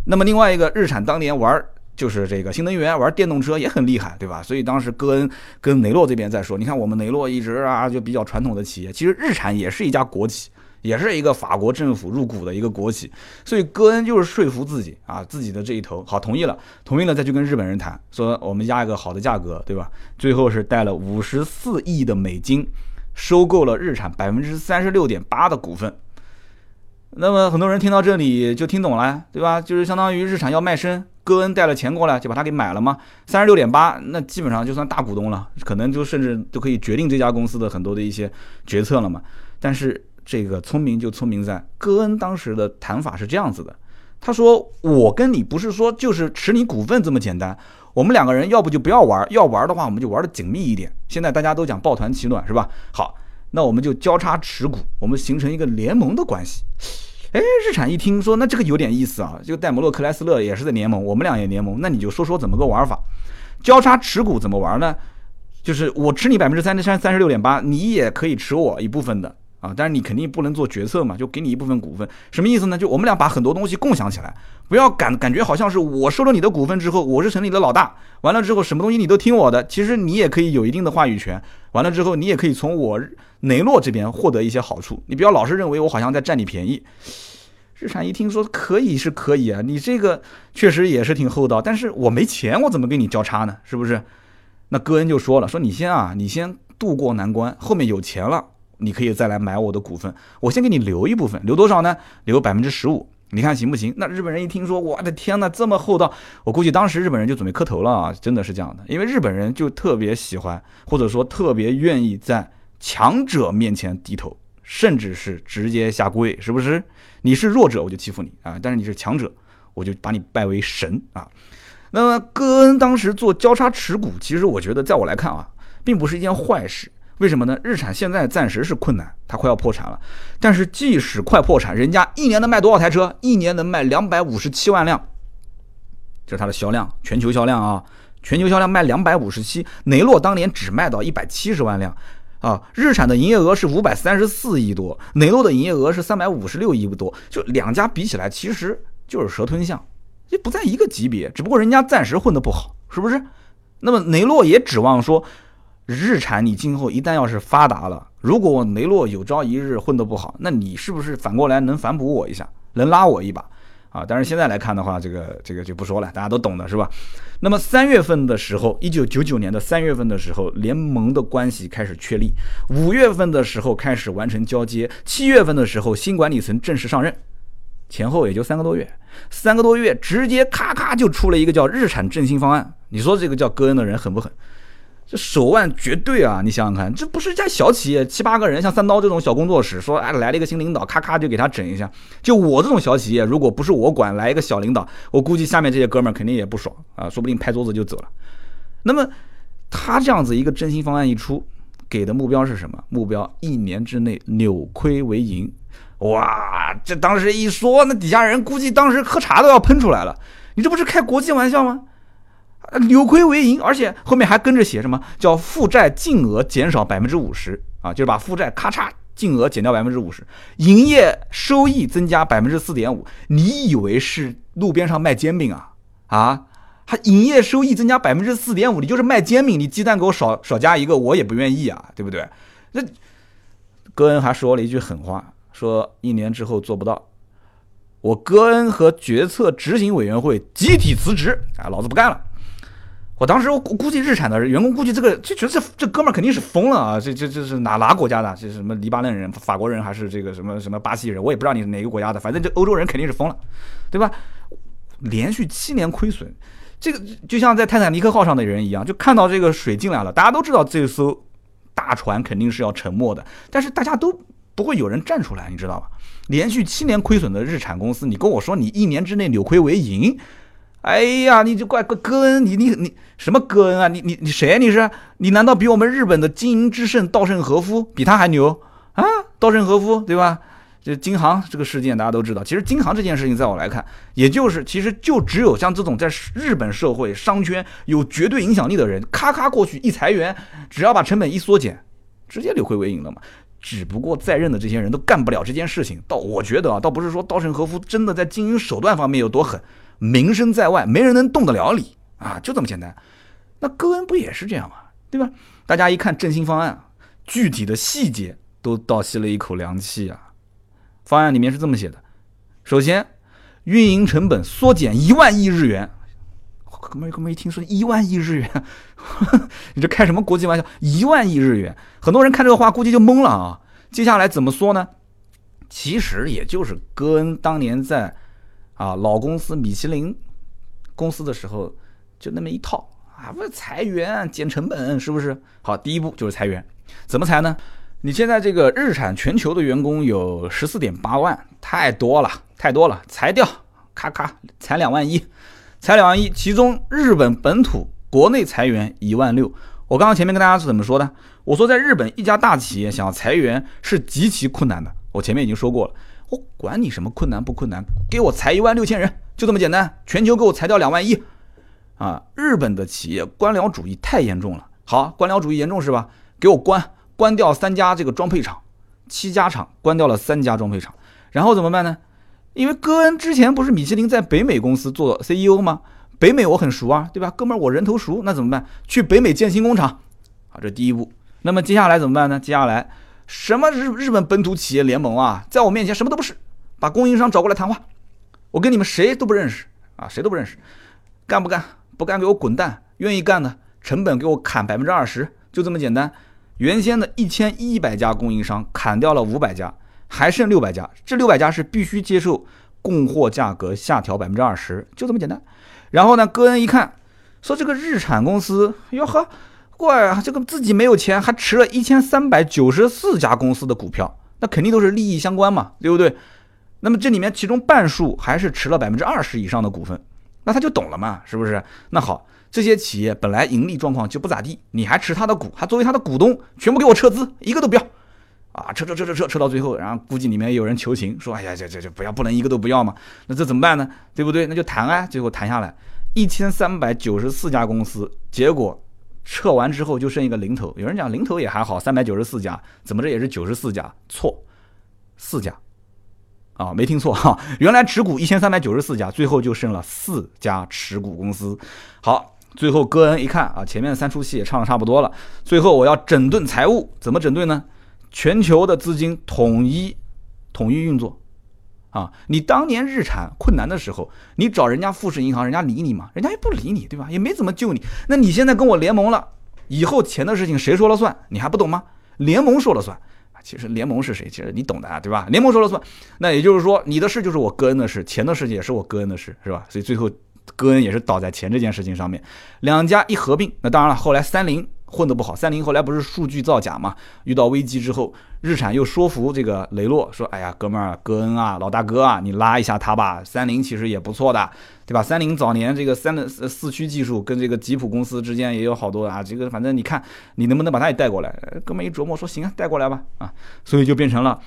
那么另外一个日产当年玩。就是这个新能源玩电动车也很厉害，对吧？所以当时戈恩跟雷诺这边在说，你看我们雷诺一直啊就比较传统的企业，其实日产也是一家国企，也是一个法国政府入股的一个国企，所以戈恩就是说服自己啊，自己的这一头好同意了，同意了再去跟日本人谈，说我们压一个好的价格，对吧？最后是带了五十四亿的美金，收购了日产百分之三十六点八的股份。那么很多人听到这里就听懂了，对吧？就是相当于日产要卖身。戈恩带了钱过来，就把它给买了嘛？三十六点八，那基本上就算大股东了，可能就甚至都可以决定这家公司的很多的一些决策了嘛。但是这个聪明就聪明在，戈恩当时的谈法是这样子的，他说：“我跟你不是说就是持你股份这么简单，我们两个人要不就不要玩，要玩的话我们就玩的紧密一点。现在大家都讲抱团取暖是吧？好，那我们就交叉持股，我们形成一个联盟的关系。”哎，日产一听说，那这个有点意思啊。这个戴姆勒克莱斯勒也是在联盟，我们俩也联盟，那你就说说怎么个玩法？交叉持股怎么玩呢？就是我持你百分之三十三三十六点八，你也可以持我一部分的。啊，但是你肯定不能做决策嘛，就给你一部分股份，什么意思呢？就我们俩把很多东西共享起来，不要感感觉好像是我收了你的股份之后，我是城里的老大，完了之后什么东西你都听我的，其实你也可以有一定的话语权，完了之后你也可以从我雷诺这边获得一些好处，你不要老是认为我好像在占你便宜。日产一听说可以是可以啊，你这个确实也是挺厚道，但是我没钱，我怎么跟你交叉呢？是不是？那戈恩就说了，说你先啊，你先渡过难关，后面有钱了。你可以再来买我的股份，我先给你留一部分，留多少呢？留百分之十五，你看行不行？那日本人一听说，我的天呐，这么厚道，我估计当时日本人就准备磕头了啊！真的是这样的，因为日本人就特别喜欢，或者说特别愿意在强者面前低头，甚至是直接下跪，是不是？你是弱者，我就欺负你啊！但是你是强者，我就把你拜为神啊！那么戈恩当时做交叉持股，其实我觉得，在我来看啊，并不是一件坏事。为什么呢？日产现在暂时是困难，它快要破产了。但是即使快破产，人家一年能卖多少台车？一年能卖两百五十七万辆，这是它的销量，全球销量啊，全球销量卖两百五十七。雷诺当年只卖到一百七十万辆啊。日产的营业额是五百三十四亿多，雷诺的营业额是三百五十六亿多，就两家比起来，其实就是蛇吞象，也不在一个级别。只不过人家暂时混得不好，是不是？那么雷诺也指望说。日产，你今后一旦要是发达了，如果我雷诺有朝一日混得不好，那你是不是反过来能反哺我一下，能拉我一把啊？但是现在来看的话，这个这个就不说了，大家都懂的是吧？那么三月份的时候，一九九九年的三月份的时候，联盟的关系开始确立；五月份的时候开始完成交接；七月份的时候，新管理层正式上任，前后也就三个多月，三个多月直接咔咔就出了一个叫日产振兴方案。你说这个叫戈恩的人狠不狠？这手腕绝对啊！你想想看，这不是一家小企业，七八个人，像三刀这种小工作室，说哎来了一个新领导，咔咔就给他整一下。就我这种小企业，如果不是我管，来一个小领导，我估计下面这些哥们儿肯定也不爽啊，说不定拍桌子就走了。那么他这样子一个振兴方案一出，给的目标是什么？目标一年之内扭亏为盈。哇，这当时一说，那底下人估计当时喝茶都要喷出来了。你这不是开国际玩笑吗？扭亏为盈，而且后面还跟着写什么叫负债净额减少百分之五十啊？就是把负债咔嚓净额减掉百分之五十，营业收益增加百分之四点五。你以为是路边上卖煎饼啊？啊，还营业收益增加百分之四点五，你就是卖煎饼，你鸡蛋给我少少加一个，我也不愿意啊，对不对？那戈恩还说了一句狠话，说一年之后做不到，我戈恩和决策执行委员会集体辞职啊，老子不干了。我当时我估计日产的员工估计这个就觉得这这哥们儿肯定是疯了啊！这这这是哪哪国家的？这是什么黎巴嫩人、法国人还是这个什么什么巴西人？我也不知道你是哪个国家的，反正这欧洲人肯定是疯了，对吧？连续七年亏损，这个就像在泰坦尼克号上的人一样，就看到这个水进来了，大家都知道这艘大船肯定是要沉没的，但是大家都不会有人站出来，你知道吧？连续七年亏损的日产公司，你跟我说你一年之内扭亏为盈？哎呀，你就怪怪戈恩，你你你什么戈恩啊？你你你谁啊？你是你难道比我们日本的经营之圣稻盛和夫比他还牛啊？稻盛和夫对吧？这京杭这个事件大家都知道。其实京杭这件事情，在我来看，也就是其实就只有像这种在日本社会商圈有绝对影响力的人，咔咔过去一裁员，只要把成本一缩减，直接扭亏为盈了嘛。只不过在任的这些人都干不了这件事情。倒我觉得啊，倒不是说稻盛和夫真的在经营手段方面有多狠。名声在外，没人能动得了你啊，就这么简单。那戈恩不也是这样吗？对吧？大家一看振兴方案，具体的细节都倒吸了一口凉气啊。方案里面是这么写的：首先，运营成本缩减一万亿日元。哥们，哥们一听说一万亿日元，你这开什么国际玩笑？一万亿日元，很多人看这个话估计就懵了啊。接下来怎么说呢？其实也就是戈恩当年在。啊，老公司米其林公司的时候就那么一套啊，不是裁员减成本，是不是？好，第一步就是裁员，怎么裁呢？你现在这个日产全球的员工有十四点八万，太多了，太多了，裁掉，咔咔裁两万一，裁两万一，其中日本本土国内裁员一万六。我刚刚前面跟大家是怎么说的？我说在日本一家大企业想要裁员是极其困难的，我前面已经说过了。我管你什么困难不困难，给我裁一万六千人，就这么简单。全球给我裁掉两万一，啊！日本的企业官僚主义太严重了。好，官僚主义严重是吧？给我关，关掉三家这个装配厂，七家厂关掉了三家装配厂，然后怎么办呢？因为戈恩之前不是米其林在北美公司做 CEO 吗？北美我很熟啊，对吧？哥们儿我人头熟，那怎么办？去北美建新工厂。好，这第一步。那么接下来怎么办呢？接下来。什么日日本本土企业联盟啊，在我面前什么都不是，把供应商找过来谈话，我跟你们谁都不认识啊，谁都不认识，干不干？不干给我滚蛋！愿意干的，成本给我砍百分之二十，就这么简单。原先的一千一百家供应商砍掉了五百家，还剩六百家，这六百家是必须接受供货价格下调百分之二十，就这么简单。然后呢，戈恩一看，说这个日产公司，哟呵。怪啊，这个自己没有钱，还持了一千三百九十四家公司的股票，那肯定都是利益相关嘛，对不对？那么这里面其中半数还是持了百分之二十以上的股份，那他就懂了嘛，是不是？那好，这些企业本来盈利状况就不咋地，你还持他的股，还作为他的股东，全部给我撤资，一个都不要啊！撤撤撤撤撤撤到最后，然后估计里面有人求情，说：“哎呀，这这这不要，不能一个都不要嘛？那这怎么办呢？对不对？那就谈啊！最后谈下来，一千三百九十四家公司，结果。”撤完之后就剩一个零头，有人讲零头也还好，三百九十四家，怎么着也是九十四家？错，四家，啊，没听错哈，原来持股一千三百九十四家，最后就剩了四家持股公司。好，最后戈恩一看啊，前面三出戏也唱的差不多了，最后我要整顿财务，怎么整顿呢？全球的资金统一统一运作。啊，你当年日产困难的时候，你找人家富士银行，人家理你吗？人家也不理你，对吧？也没怎么救你。那你现在跟我联盟了，以后钱的事情谁说了算？你还不懂吗？联盟说了算。其实联盟是谁？其实你懂的啊，对吧？联盟说了算。那也就是说，你的事就是我戈恩的事，钱的事也是我戈恩的事，是吧？所以最后戈恩也是倒在钱这件事情上面。两家一合并，那当然了，后来三菱。混得不好，三菱后来不是数据造假嘛？遇到危机之后，日产又说服这个雷诺说：“哎呀，哥们儿，戈恩啊，老大哥啊，你拉一下他吧。三菱其实也不错的，对吧？三菱早年这个三的四驱技术跟这个吉普公司之间也有好多啊。这个反正你看，你能不能把他也带过来？哥们一琢磨说：行啊，带过来吧。啊，所以就变成了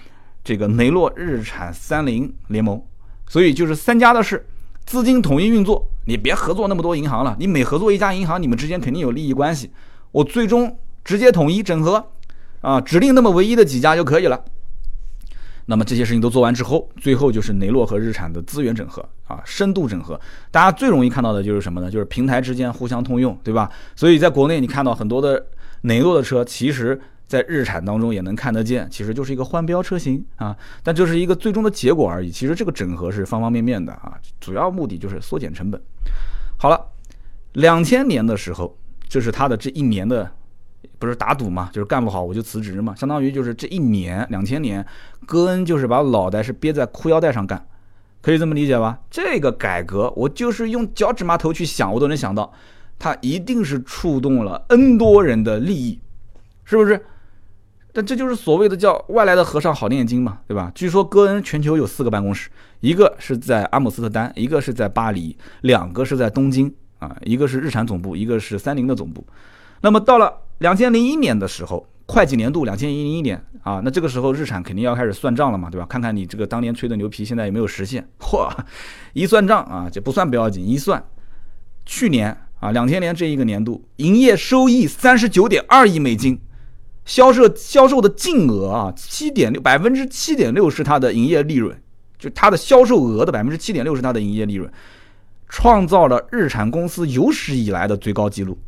这个雷诺、日产、三菱联盟。所以就是三家的事，资金统一运作，你别合作那么多银行了。你每合作一家银行，你们之间肯定有利益关系。”我最终直接统一整合，啊，指定那么唯一的几家就可以了。那么这些事情都做完之后，最后就是雷诺和日产的资源整合啊，深度整合。大家最容易看到的就是什么呢？就是平台之间互相通用，对吧？所以在国内你看到很多的雷诺的车，其实在日产当中也能看得见，其实就是一个换标车型啊。但这是一个最终的结果而已。其实这个整合是方方面面的啊，主要目的就是缩减成本。好了。两千年的时候，这是他的这一年的，不是打赌嘛，就是干不好我就辞职嘛，相当于就是这一年两千年，戈恩就是把脑袋是憋在裤腰带上干，可以这么理解吧？这个改革，我就是用脚趾麻头去想，我都能想到，他一定是触动了 N 多人的利益，是不是？但这就是所谓的叫外来的和尚好念经嘛，对吧？据说戈恩全球有四个办公室，一个是在阿姆斯特丹，一个是在巴黎，两个是在东京啊，一个是日产总部，一个是三菱的总部。那么到了两千零一年的时候，会计年度两千零一年啊，那这个时候日产肯定要开始算账了嘛，对吧？看看你这个当年吹的牛皮现在有没有实现？嚯，一算账啊，这不算不要紧，一算，去年啊，两千年这一个年度营业收益三十九点二亿美金。销售销售的净额啊，七点六百分之七点六是它的营业利润，就它的销售额的百分之七点六是它的营业利润，创造了日产公司有史以来的最高纪录。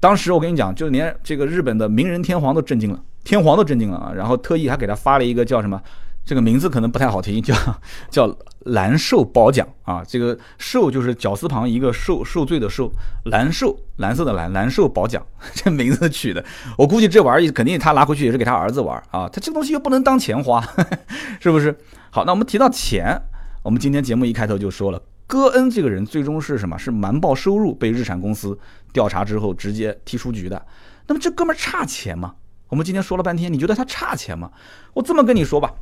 当时我跟你讲，就连这个日本的明仁天皇都震惊了，天皇都震惊了啊！然后特意还给他发了一个叫什么？这个名字可能不太好听，叫 叫蓝寿褒奖啊。这个寿就是绞丝旁一个受受罪的受，蓝寿蓝色的蓝蓝寿褒奖，这名字取的。我估计这玩意肯定他拿回去也是给他儿子玩啊。他这东西又不能当钱花，是不是？好，那我们提到钱，我们今天节目一开头就说了，戈恩这个人最终是什么？是瞒报收入被日产公司调查之后直接踢出局的。那么这哥们儿差钱吗？我们今天说了半天，你觉得他差钱吗？我这么跟你说吧。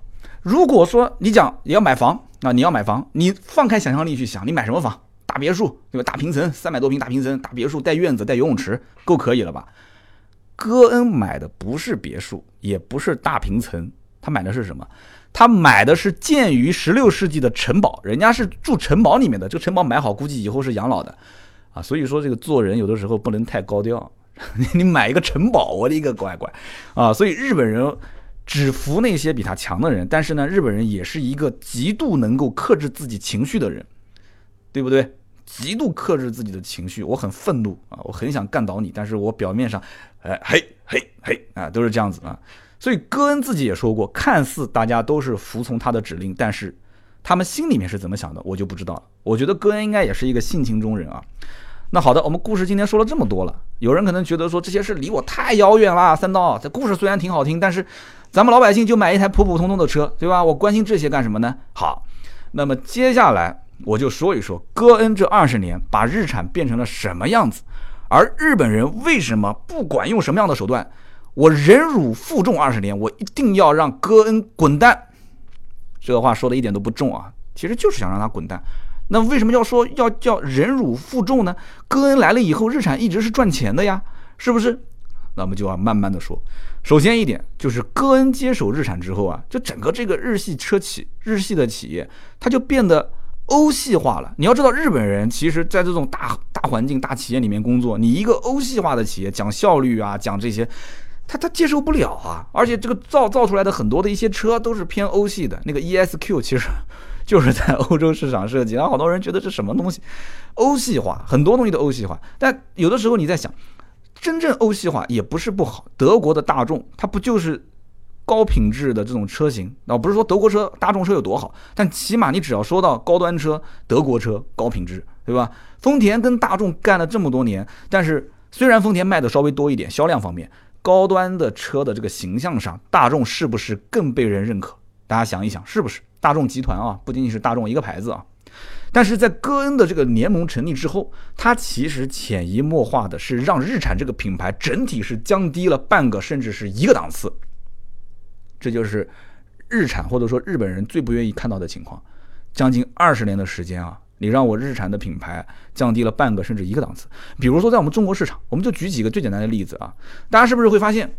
如果说你讲你要买房啊，你要买房，你放开想象力去想，你买什么房？大别墅对吧？大平层，三百多平大平层，大别墅带院子带游泳池，够可以了吧？戈恩买的不是别墅，也不是大平层，他买的是什么？他买的是建于十六世纪的城堡，人家是住城堡里面的，这个城堡买好，估计以后是养老的啊。所以说这个做人有的时候不能太高调，你买一个城堡，我的一个乖乖啊！所以日本人。只服那些比他强的人，但是呢，日本人也是一个极度能够克制自己情绪的人，对不对？极度克制自己的情绪，我很愤怒啊，我很想干倒你，但是我表面上，哎嘿嘿嘿啊，都是这样子啊。所以戈恩自己也说过，看似大家都是服从他的指令，但是他们心里面是怎么想的，我就不知道了。我觉得戈恩应该也是一个性情中人啊。那好的，我们故事今天说了这么多了，有人可能觉得说这些事离我太遥远了，三刀，这故事虽然挺好听，但是。咱们老百姓就买一台普普通通的车，对吧？我关心这些干什么呢？好，那么接下来我就说一说戈恩这二十年把日产变成了什么样子，而日本人为什么不管用什么样的手段，我忍辱负重二十年，我一定要让戈恩滚蛋。这个话说的一点都不重啊，其实就是想让他滚蛋。那为什么要说要叫忍辱负重呢？戈恩来了以后，日产一直是赚钱的呀，是不是？那我们就要慢慢的说。首先一点就是戈恩接手日产之后啊，就整个这个日系车企、日系的企业，它就变得欧系化了。你要知道，日本人其实在这种大大环境、大企业里面工作，你一个欧系化的企业讲效率啊，讲这些，他他接受不了啊。而且这个造造出来的很多的一些车都是偏欧系的，那个 ESQ 其实 就是在欧洲市场设计，然后好多人觉得这什么东西，欧系化，很多东西都欧系化。但有的时候你在想。真正欧系化也不是不好，德国的大众它不就是高品质的这种车型？啊，不是说德国车、大众车有多好，但起码你只要说到高端车，德国车高品质，对吧？丰田跟大众干了这么多年，但是虽然丰田卖的稍微多一点，销量方面，高端的车的这个形象上，大众是不是更被人认可？大家想一想，是不是？大众集团啊，不仅仅是大众一个牌子啊。但是在戈恩的这个联盟成立之后，他其实潜移默化的是让日产这个品牌整体是降低了半个甚至是一个档次，这就是日产或者说日本人最不愿意看到的情况。将近二十年的时间啊，你让我日产的品牌降低了半个甚至一个档次。比如说在我们中国市场，我们就举几个最简单的例子啊，大家是不是会发现，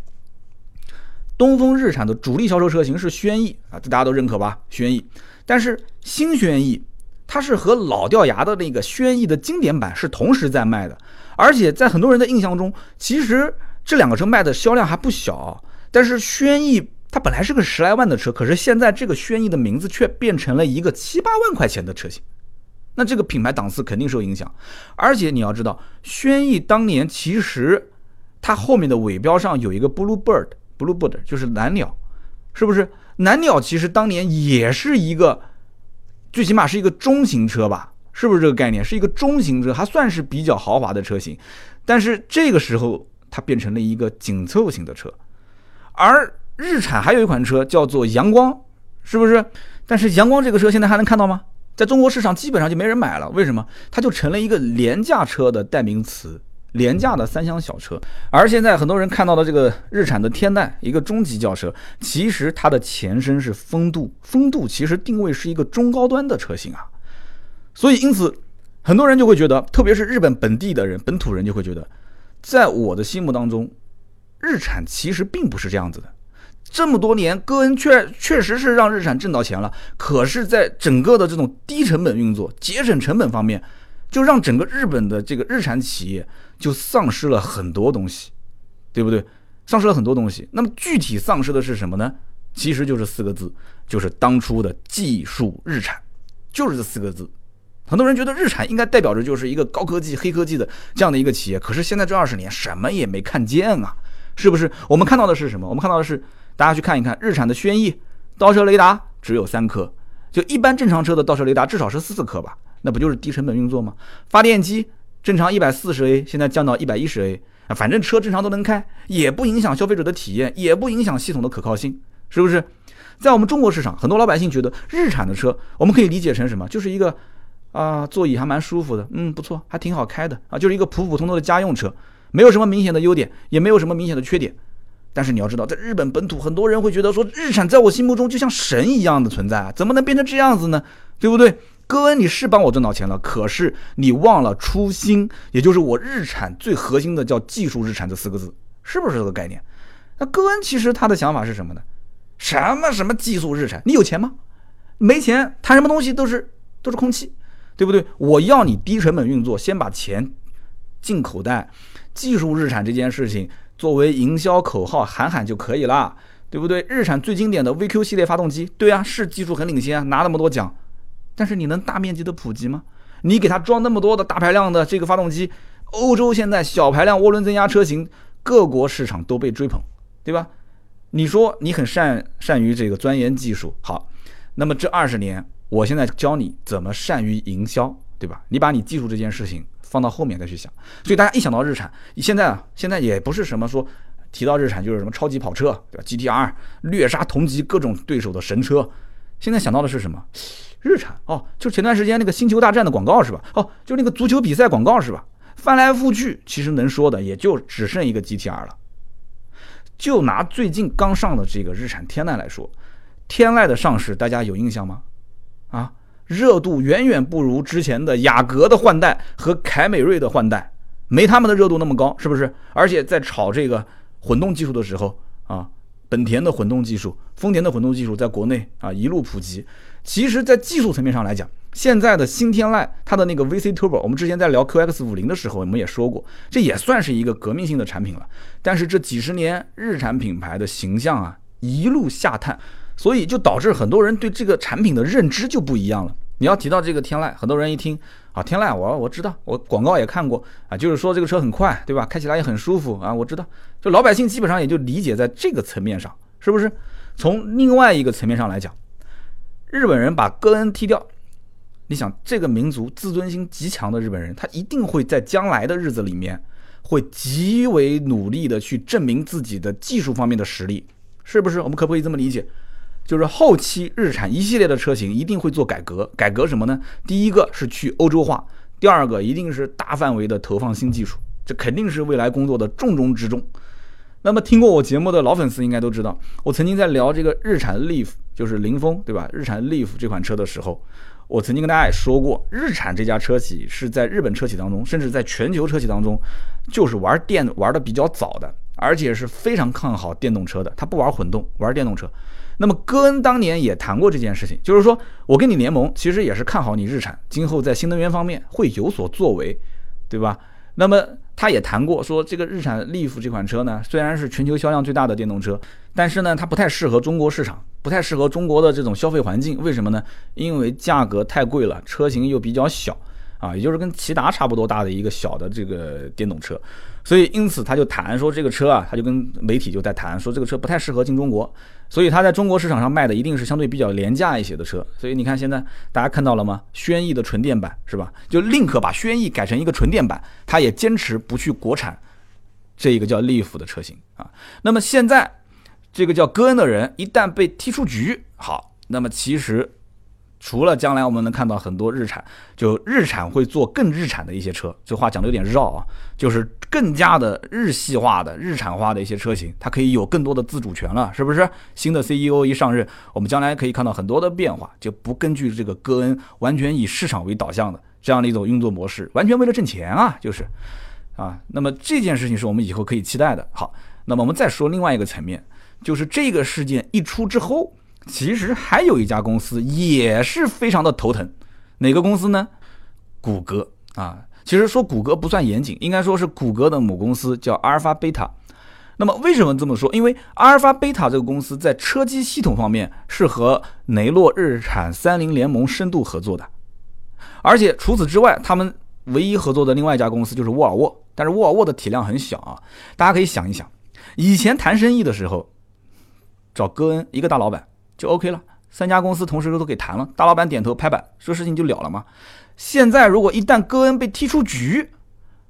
东风日产的主力销售车型是轩逸啊，这大家都认可吧？轩逸，但是新轩逸。它是和老掉牙的那个轩逸的经典版是同时在卖的，而且在很多人的印象中，其实这两个车卖的销量还不小。但是轩逸它本来是个十来万的车，可是现在这个轩逸的名字却变成了一个七八万块钱的车型，那这个品牌档次肯定受影响。而且你要知道，轩逸当年其实它后面的尾标上有一个 Blue Bird，Blue Bird 就是蓝鸟，是不是？蓝鸟其实当年也是一个。最起码是一个中型车吧，是不是这个概念？是一个中型车，还算是比较豪华的车型，但是这个时候它变成了一个紧凑型的车。而日产还有一款车叫做阳光，是不是？但是阳光这个车现在还能看到吗？在中国市场基本上就没人买了，为什么？它就成了一个廉价车的代名词，廉价的三厢小车。而现在很多人看到的这个日产的天籁，一个中级轿车，其实它的前身是风度，风度其实定位是一个中高端的车型啊。所以因此，很多人就会觉得，特别是日本本地的人、本土人就会觉得，在我的心目当中，日产其实并不是这样子的。这么多年，戈恩确确实是让日产挣到钱了，可是，在整个的这种低成本运作、节省成本方面，就让整个日本的这个日产企业就丧失了很多东西，对不对？丧失了很多东西。那么具体丧失的是什么呢？其实就是四个字，就是当初的技术日产，就是这四个字。很多人觉得日产应该代表着就是一个高科技、黑科技的这样的一个企业，可是现在这二十年什么也没看见啊，是不是？我们看到的是什么？我们看到的是。大家去看一看，日产的轩逸倒车雷达只有三颗，就一般正常车的倒车雷达至少是四颗吧？那不就是低成本运作吗？发电机正常一百四十 A，现在降到一百一十 A，反正车正常都能开，也不影响消费者的体验，也不影响系统的可靠性，是不是？在我们中国市场，很多老百姓觉得日产的车，我们可以理解成什么？就是一个啊，座椅还蛮舒服的，嗯，不错，还挺好开的啊，就是一个普普通通的家用车，没有什么明显的优点，也没有什么明显的缺点。但是你要知道，在日本本土，很多人会觉得说，日产在我心目中就像神一样的存在啊，怎么能变成这样子呢？对不对？戈恩，你是帮我挣到钱了，可是你忘了初心，也就是我日产最核心的叫技术日产这四个字，是不是这个概念？那戈恩其实他的想法是什么呢？什么什么技术日产？你有钱吗？没钱，谈什么东西都是都是空气，对不对？我要你低成本运作，先把钱进口袋。技术日产这件事情。作为营销口号喊喊就可以了，对不对？日产最经典的 VQ 系列发动机，对啊，是技术很领先，拿那么多奖。但是你能大面积的普及吗？你给它装那么多的大排量的这个发动机，欧洲现在小排量涡轮增压车型，各国市场都被追捧，对吧？你说你很善善于这个钻研技术，好，那么这二十年，我现在教你怎么善于营销，对吧？你把你技术这件事情。放到后面再去想，所以大家一想到日产，现在啊，现在也不是什么说提到日产就是什么超级跑车，对吧？GTR 掠杀同级各种对手的神车，现在想到的是什么？日产哦，就前段时间那个星球大战的广告是吧？哦，就那个足球比赛广告是吧？翻来覆去，其实能说的也就只剩一个 GTR 了。就拿最近刚上的这个日产天籁来说，天籁的上市大家有印象吗？啊？热度远远不如之前的雅阁的换代和凯美瑞的换代，没他们的热度那么高，是不是？而且在炒这个混动技术的时候啊，本田的混动技术、丰田的混动技术在国内啊一路普及。其实，在技术层面上来讲，现在的新天籁它的那个 VC Turbo，我们之前在聊 QX 五零的时候，我们也说过，这也算是一个革命性的产品了。但是这几十年日产品牌的形象啊一路下探，所以就导致很多人对这个产品的认知就不一样了。你要提到这个天籁，很多人一听啊，天籁，我我知道，我广告也看过啊，就是说这个车很快，对吧？开起来也很舒服啊，我知道。就老百姓基本上也就理解在这个层面上，是不是？从另外一个层面上来讲，日本人把戈恩踢掉，你想这个民族自尊心极强的日本人，他一定会在将来的日子里面会极为努力的去证明自己的技术方面的实力，是不是？我们可不可以这么理解？就是后期日产一系列的车型一定会做改革，改革什么呢？第一个是去欧洲化，第二个一定是大范围的投放新技术，这肯定是未来工作的重中之重。那么听过我节目的老粉丝应该都知道，我曾经在聊这个日产 Leaf，就是凌风，对吧？日产 Leaf 这款车的时候，我曾经跟大家也说过，日产这家车企是在日本车企当中，甚至在全球车企当中，就是玩电玩的比较早的，而且是非常看好电动车的，它不玩混动，玩电动车。那么戈恩当年也谈过这件事情，就是说我跟你联盟，其实也是看好你日产今后在新能源方面会有所作为，对吧？那么他也谈过说，这个日产 Leaf 这款车呢，虽然是全球销量最大的电动车，但是呢，它不太适合中国市场，不太适合中国的这种消费环境。为什么呢？因为价格太贵了，车型又比较小啊，也就是跟骐达差不多大的一个小的这个电动车。所以因此他就谈说这个车啊，他就跟媒体就在谈说这个车不太适合进中国，所以他在中国市场上卖的一定是相对比较廉价一些的车。所以你看现在大家看到了吗？轩逸的纯电版是吧？就宁可把轩逸改成一个纯电版，他也坚持不去国产这一个叫利弗的车型啊。那么现在这个叫戈恩的人一旦被踢出局，好，那么其实。除了将来我们能看到很多日产，就日产会做更日产的一些车，这话讲的有点绕啊，就是更加的日系化的、日产化的一些车型，它可以有更多的自主权了，是不是？新的 CEO 一上任，我们将来可以看到很多的变化，就不根据这个戈恩完全以市场为导向的这样的一种运作模式，完全为了挣钱啊，就是啊。那么这件事情是我们以后可以期待的。好，那么我们再说另外一个层面，就是这个事件一出之后。其实还有一家公司也是非常的头疼，哪个公司呢？谷歌啊。其实说谷歌不算严谨，应该说是谷歌的母公司叫阿尔法贝塔。那么为什么这么说？因为阿尔法贝塔这个公司在车机系统方面是和雷诺、日产、三菱联盟深度合作的，而且除此之外，他们唯一合作的另外一家公司就是沃尔沃。但是沃尔沃的体量很小啊，大家可以想一想，以前谈生意的时候找戈恩一个大老板。就 OK 了，三家公司同时都给谈了，大老板点头拍板，说事情就了了吗？现在如果一旦戈恩被踢出局，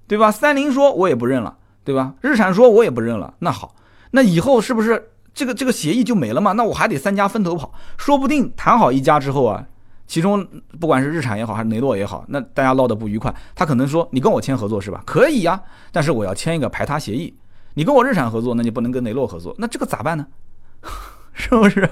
对吧？三菱说我也不认了，对吧？日产说我也不认了，那好，那以后是不是这个这个协议就没了吗？那我还得三家分头跑，说不定谈好一家之后啊，其中不管是日产也好，还是雷诺也好，那大家闹得不愉快，他可能说你跟我签合作是吧？可以呀，但是我要签一个排他协议，你跟我日产合作，那你不能跟雷诺合作，那这个咋办呢？是不是？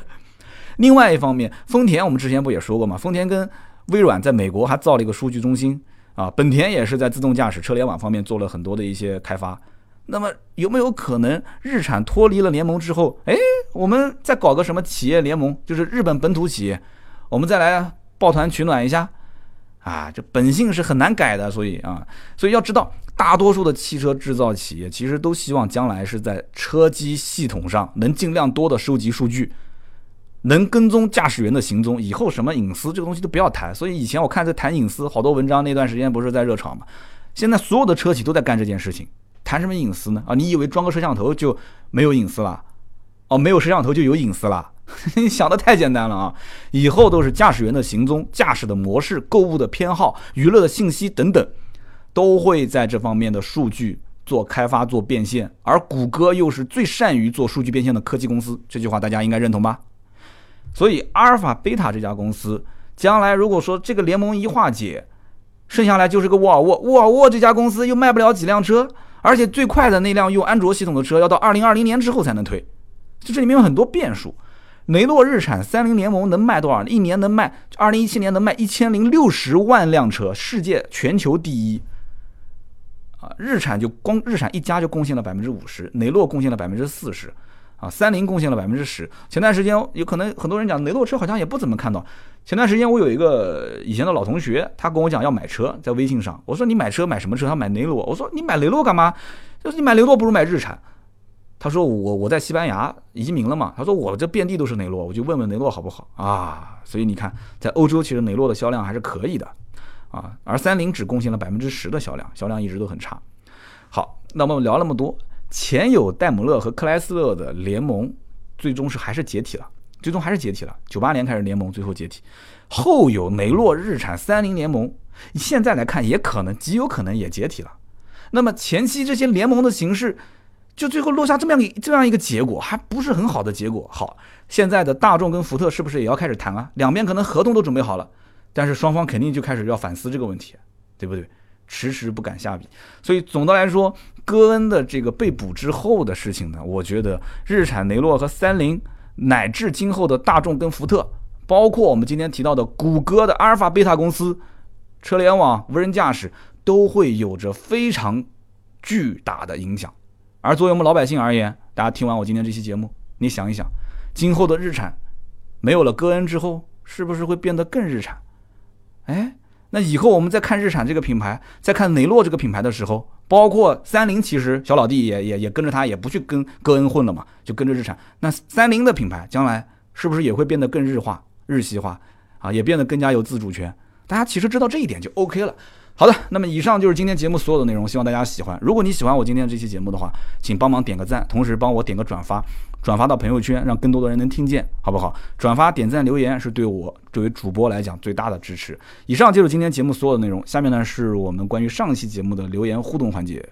另外一方面，丰田我们之前不也说过吗？丰田跟微软在美国还造了一个数据中心啊。本田也是在自动驾驶车联网方面做了很多的一些开发。那么有没有可能日产脱离了联盟之后，哎，我们再搞个什么企业联盟，就是日本本土企业，我们再来抱团取暖一下啊？这本性是很难改的，所以啊，所以要知道，大多数的汽车制造企业其实都希望将来是在车机系统上能尽量多的收集数据。能跟踪驾驶员的行踪，以后什么隐私这个东西都不要谈。所以以前我看在谈隐私，好多文章那段时间不是在热炒嘛？现在所有的车企都在干这件事情，谈什么隐私呢？啊，你以为装个摄像头就没有隐私了？哦，没有摄像头就有隐私了？你 想的太简单了啊！以后都是驾驶员的行踪、驾驶的模式、购物的偏好、娱乐的信息等等，都会在这方面的数据做开发、做变现。而谷歌又是最善于做数据变现的科技公司，这句话大家应该认同吧？所以，阿尔法贝塔这家公司将来如果说这个联盟一化解，剩下来就是个沃尔沃。沃尔沃这家公司又卖不了几辆车，而且最快的那辆用安卓系统的车要到二零二零年之后才能推，就这里面有很多变数。雷诺、日产、三菱联盟能卖多少？一年能卖？二零一七年能卖一千零六十万辆车，世界全球第一。啊，日产就光日产一家就贡献了百分之五十，雷诺贡献了百分之四十。啊，三菱贡献了百分之十。前段时间有可能很多人讲雷诺车好像也不怎么看到。前段时间我有一个以前的老同学，他跟我讲要买车，在微信上，我说你买车买什么车？他买雷诺。我说你买雷诺干嘛？就是你买雷诺不如买日产。他说我我在西班牙移民了嘛。他说我这遍地都是雷诺，我就问问雷诺好不好啊？所以你看，在欧洲其实雷诺的销量还是可以的啊，而三菱只贡献了百分之十的销量，销量一直都很差。好，那么聊那么多。前有戴姆勒和克莱斯勒的联盟，最终是还是解体了，最终还是解体了。九八年开始联盟，最后解体。后有雷诺、日产、三菱联盟，现在来看也可能极有可能也解体了。那么前期这些联盟的形式，就最后落下这么样一这样一个结果，还不是很好的结果。好，现在的大众跟福特是不是也要开始谈啊？两边可能合同都准备好了，但是双方肯定就开始要反思这个问题，对不对？迟迟不敢下笔。所以总的来说。戈恩的这个被捕之后的事情呢，我觉得日产、雷诺和三菱，乃至今后的大众跟福特，包括我们今天提到的谷歌的阿尔法贝塔公司，车联网、无人驾驶都会有着非常巨大的影响。而作为我们老百姓而言，大家听完我今天这期节目，你想一想，今后的日产没有了戈恩之后，是不是会变得更日产？哎。那以后我们再看日产这个品牌，再看雷诺这个品牌的时候，包括三菱，其实小老弟也也也跟着他，也不去跟戈恩混了嘛，就跟着日产。那三菱的品牌将来是不是也会变得更日化、日系化啊？也变得更加有自主权？大家其实知道这一点就 OK 了。好的，那么以上就是今天节目所有的内容，希望大家喜欢。如果你喜欢我今天这期节目的话，请帮忙点个赞，同时帮我点个转发，转发到朋友圈，让更多的人能听见，好不好？转发、点赞、留言是对我作为主播来讲最大的支持。以上就是今天节目所有的内容，下面呢是我们关于上期节目的留言互动环节。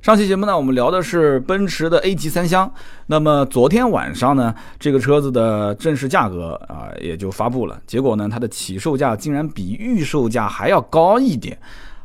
上期节目呢，我们聊的是奔驰的 A 级三厢。那么昨天晚上呢，这个车子的正式价格啊也就发布了。结果呢，它的起售价竟然比预售价还要高一点。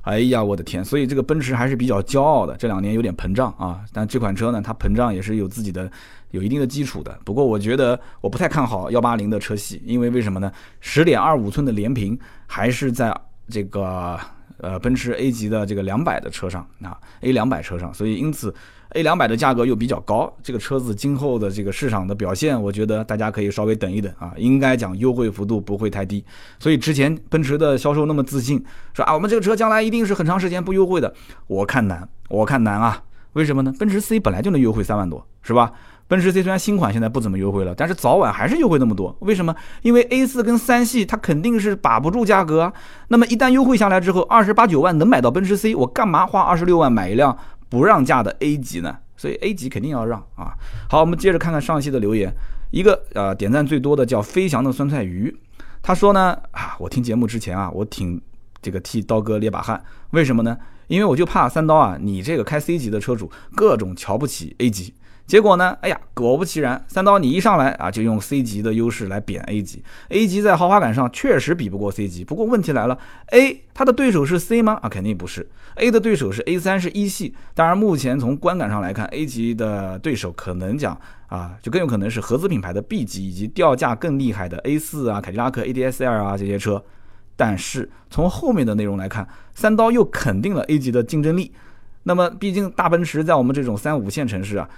哎呀，我的天！所以这个奔驰还是比较骄傲的，这两年有点膨胀啊。但这款车呢，它膨胀也是有自己的有一定的基础的。不过我觉得我不太看好幺八零的车系，因为为什么呢？十点二五寸的连屏还是在这个。呃，奔驰 A 级的这个两百的车上啊，A 两百车上，所以因此 A 两百的价格又比较高，这个车子今后的这个市场的表现，我觉得大家可以稍微等一等啊，应该讲优惠幅度不会太低。所以之前奔驰的销售那么自信，说啊，我们这个车将来一定是很长时间不优惠的，我看难，我看难啊，为什么呢？奔驰 C 本来就能优惠三万多，是吧？奔驰 C 虽然新款现在不怎么优惠了，但是早晚还是优惠那么多。为什么？因为 A 四跟三系它肯定是把不住价格啊。那么一旦优惠下来之后，二十八九万能买到奔驰 C，我干嘛花二十六万买一辆不让价的 A 级呢？所以 A 级肯定要让啊。好，我们接着看看上期的留言。一个呃点赞最多的叫飞翔的酸菜鱼，他说呢啊，我听节目之前啊，我挺这个替刀哥捏把汗。为什么呢？因为我就怕三刀啊，你这个开 C 级的车主各种瞧不起 A 级。结果呢？哎呀，果不其然，三刀你一上来啊，就用 C 级的优势来贬 A 级。A 级在豪华感上确实比不过 C 级，不过问题来了，A 它的对手是 C 吗？啊，肯定不是。A 的对手是 A 三，是一系。当然，目前从观感上来看，A 级的对手可能讲啊，就更有可能是合资品牌的 B 级以及掉价更厉害的 A 四啊、凯迪拉克 ADS-L 啊这些车。但是从后面的内容来看，三刀又肯定了 A 级的竞争力。那么，毕竟大奔驰在我们这种三五线城市啊。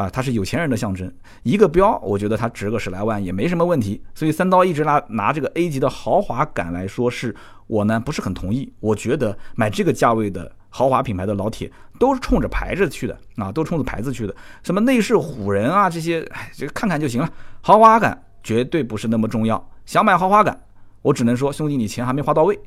啊，它是有钱人的象征，一个标，我觉得它值个十来万也没什么问题。所以三刀一直拿拿这个 A 级的豪华感来说，是我呢不是很同意。我觉得买这个价位的豪华品牌的老铁都是冲着牌子去的啊，都冲着牌子去的。什么内饰虎人啊这些，哎，这个看看就行了。豪华感绝对不是那么重要。想买豪华感，我只能说兄弟，你钱还没花到位。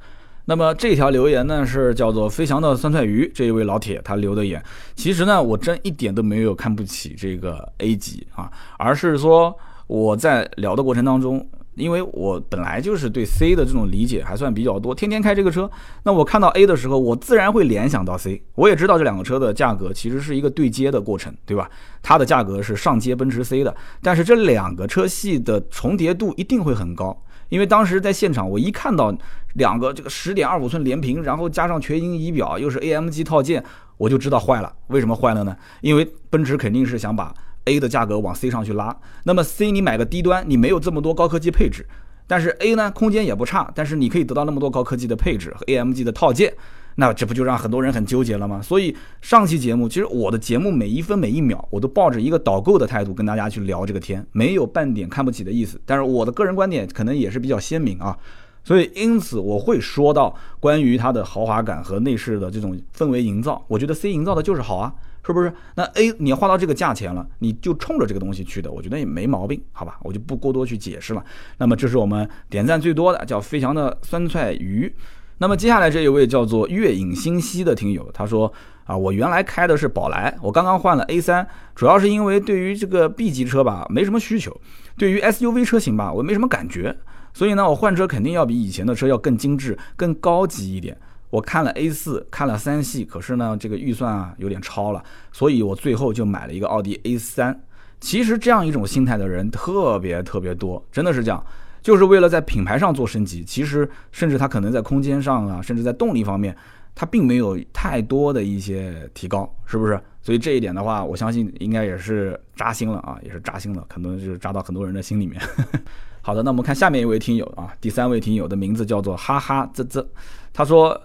那么这条留言呢是叫做飞翔的酸菜鱼这一位老铁他留的言，其实呢我真一点都没有看不起这个 A 级啊，而是说我在聊的过程当中，因为我本来就是对 C 的这种理解还算比较多，天天开这个车，那我看到 A 的时候，我自然会联想到 C，我也知道这两个车的价格其实是一个对接的过程，对吧？它的价格是上接奔驰 C 的，但是这两个车系的重叠度一定会很高。因为当时在现场，我一看到两个这个十点二五寸连屏，然后加上全景仪表，又是 AMG 套件，我就知道坏了。为什么坏了呢？因为奔驰肯定是想把 A 的价格往 C 上去拉。那么 C 你买个低端，你没有这么多高科技配置，但是 A 呢空间也不差，但是你可以得到那么多高科技的配置和 AMG 的套件。那这不就让很多人很纠结了吗？所以上期节目，其实我的节目每一分每一秒，我都抱着一个导购的态度跟大家去聊这个天，没有半点看不起的意思。但是我的个人观点可能也是比较鲜明啊，所以因此我会说到关于它的豪华感和内饰的这种氛围营造，我觉得 C 营造的就是好啊，是不是？那 A 你花到这个价钱了，你就冲着这个东西去的，我觉得也没毛病，好吧？我就不过多去解释了。那么这是我们点赞最多的叫飞翔的酸菜鱼。那么接下来这一位叫做月影星稀的听友，他说啊，我原来开的是宝来，我刚刚换了 A 三，主要是因为对于这个 B 级车吧没什么需求，对于 SUV 车型吧我没什么感觉，所以呢我换车肯定要比以前的车要更精致、更高级一点。我看了 A 四，看了三系，可是呢这个预算啊有点超了，所以我最后就买了一个奥迪 A 三。其实这样一种心态的人特别特别多，真的是这样。就是为了在品牌上做升级，其实甚至它可能在空间上啊，甚至在动力方面，它并没有太多的一些提高，是不是？所以这一点的话，我相信应该也是扎心了啊，也是扎心了，可能就是扎到很多人的心里面。好的，那我们看下面一位听友啊，第三位听友的名字叫做哈哈啧啧，他说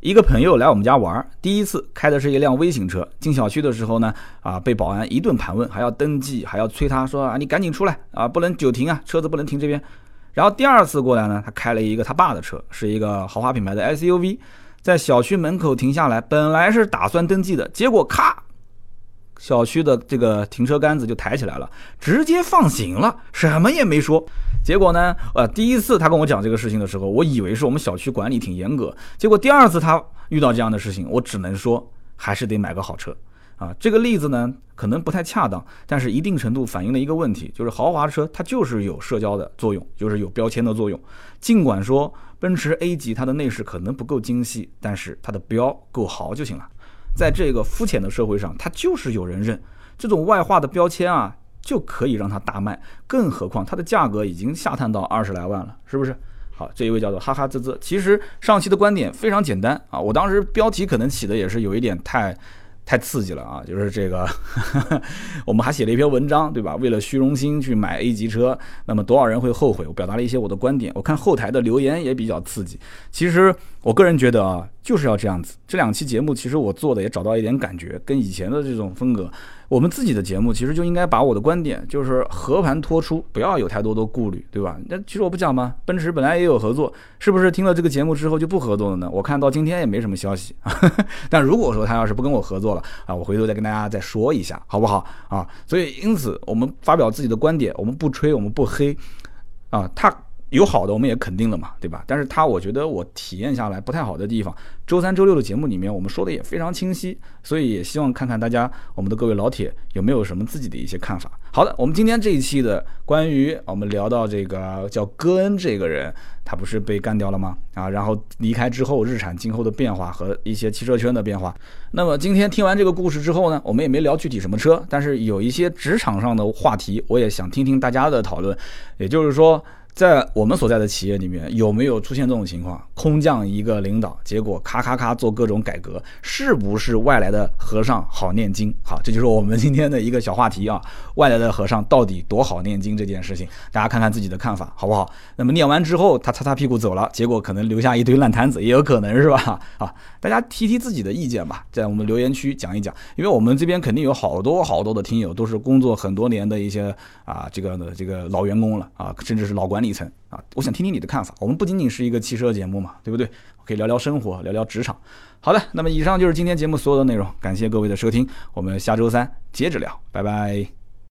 一个朋友来我们家玩，第一次开的是一辆微型车，进小区的时候呢，啊，被保安一顿盘问，还要登记，还要催他说啊，你赶紧出来啊，不能久停啊，车子不能停这边。然后第二次过来呢，他开了一个他爸的车，是一个豪华品牌的 SUV，在小区门口停下来，本来是打算登记的，结果咔，小区的这个停车杆子就抬起来了，直接放行了，什么也没说。结果呢，呃，第一次他跟我讲这个事情的时候，我以为是我们小区管理挺严格。结果第二次他遇到这样的事情，我只能说还是得买个好车。啊，这个例子呢可能不太恰当，但是一定程度反映了一个问题，就是豪华车它就是有社交的作用，就是有标签的作用。尽管说奔驰 A 级它的内饰可能不够精细，但是它的标够豪就行了。在这个肤浅的社会上，它就是有人认这种外化的标签啊，就可以让它大卖。更何况它的价格已经下探到二十来万了，是不是？好，这一位叫做哈哈滋滋。其实上期的观点非常简单啊，我当时标题可能起的也是有一点太。太刺激了啊！就是这个，我们还写了一篇文章，对吧？为了虚荣心去买 A 级车，那么多少人会后悔？我表达了一些我的观点。我看后台的留言也比较刺激。其实我个人觉得啊，就是要这样子。这两期节目其实我做的也找到一点感觉，跟以前的这种风格。我们自己的节目其实就应该把我的观点就是和盘托出，不要有太多的顾虑，对吧？那其实我不讲吗？奔驰本来也有合作，是不是听了这个节目之后就不合作了呢？我看到今天也没什么消息。但如果说他要是不跟我合作了啊，我回头再跟大家再说一下，好不好啊？所以因此我们发表自己的观点，我们不吹，我们不黑啊，他。有好的，我们也肯定了嘛，对吧？但是它，我觉得我体验下来不太好的地方，周三、周六的节目里面我们说的也非常清晰，所以也希望看看大家，我们的各位老铁有没有什么自己的一些看法。好的，我们今天这一期的关于我们聊到这个叫戈恩这个人，他不是被干掉了吗？啊，然后离开之后，日产今后的变化和一些汽车圈的变化。那么今天听完这个故事之后呢，我们也没聊具体什么车，但是有一些职场上的话题，我也想听听大家的讨论，也就是说。在我们所在的企业里面，有没有出现这种情况？空降一个领导，结果咔咔咔做各种改革，是不是外来的和尚好念经？好，这就是我们今天的一个小话题啊。外来的和尚到底多好念经这件事情，大家看看自己的看法，好不好？那么念完之后，他擦擦屁股走了，结果可能留下一堆烂摊子，也有可能是吧？啊，大家提提自己的意见吧，在我们留言区讲一讲，因为我们这边肯定有好多好多的听友，都是工作很多年的一些啊，这个这个老员工了啊，甚至是老管。里层啊，我想听听你的看法。我们不仅仅是一个汽车节目嘛，对不对？可以聊聊生活，聊聊职场。好的，那么以上就是今天节目所有的内容，感谢各位的收听，我们下周三接着聊，拜拜。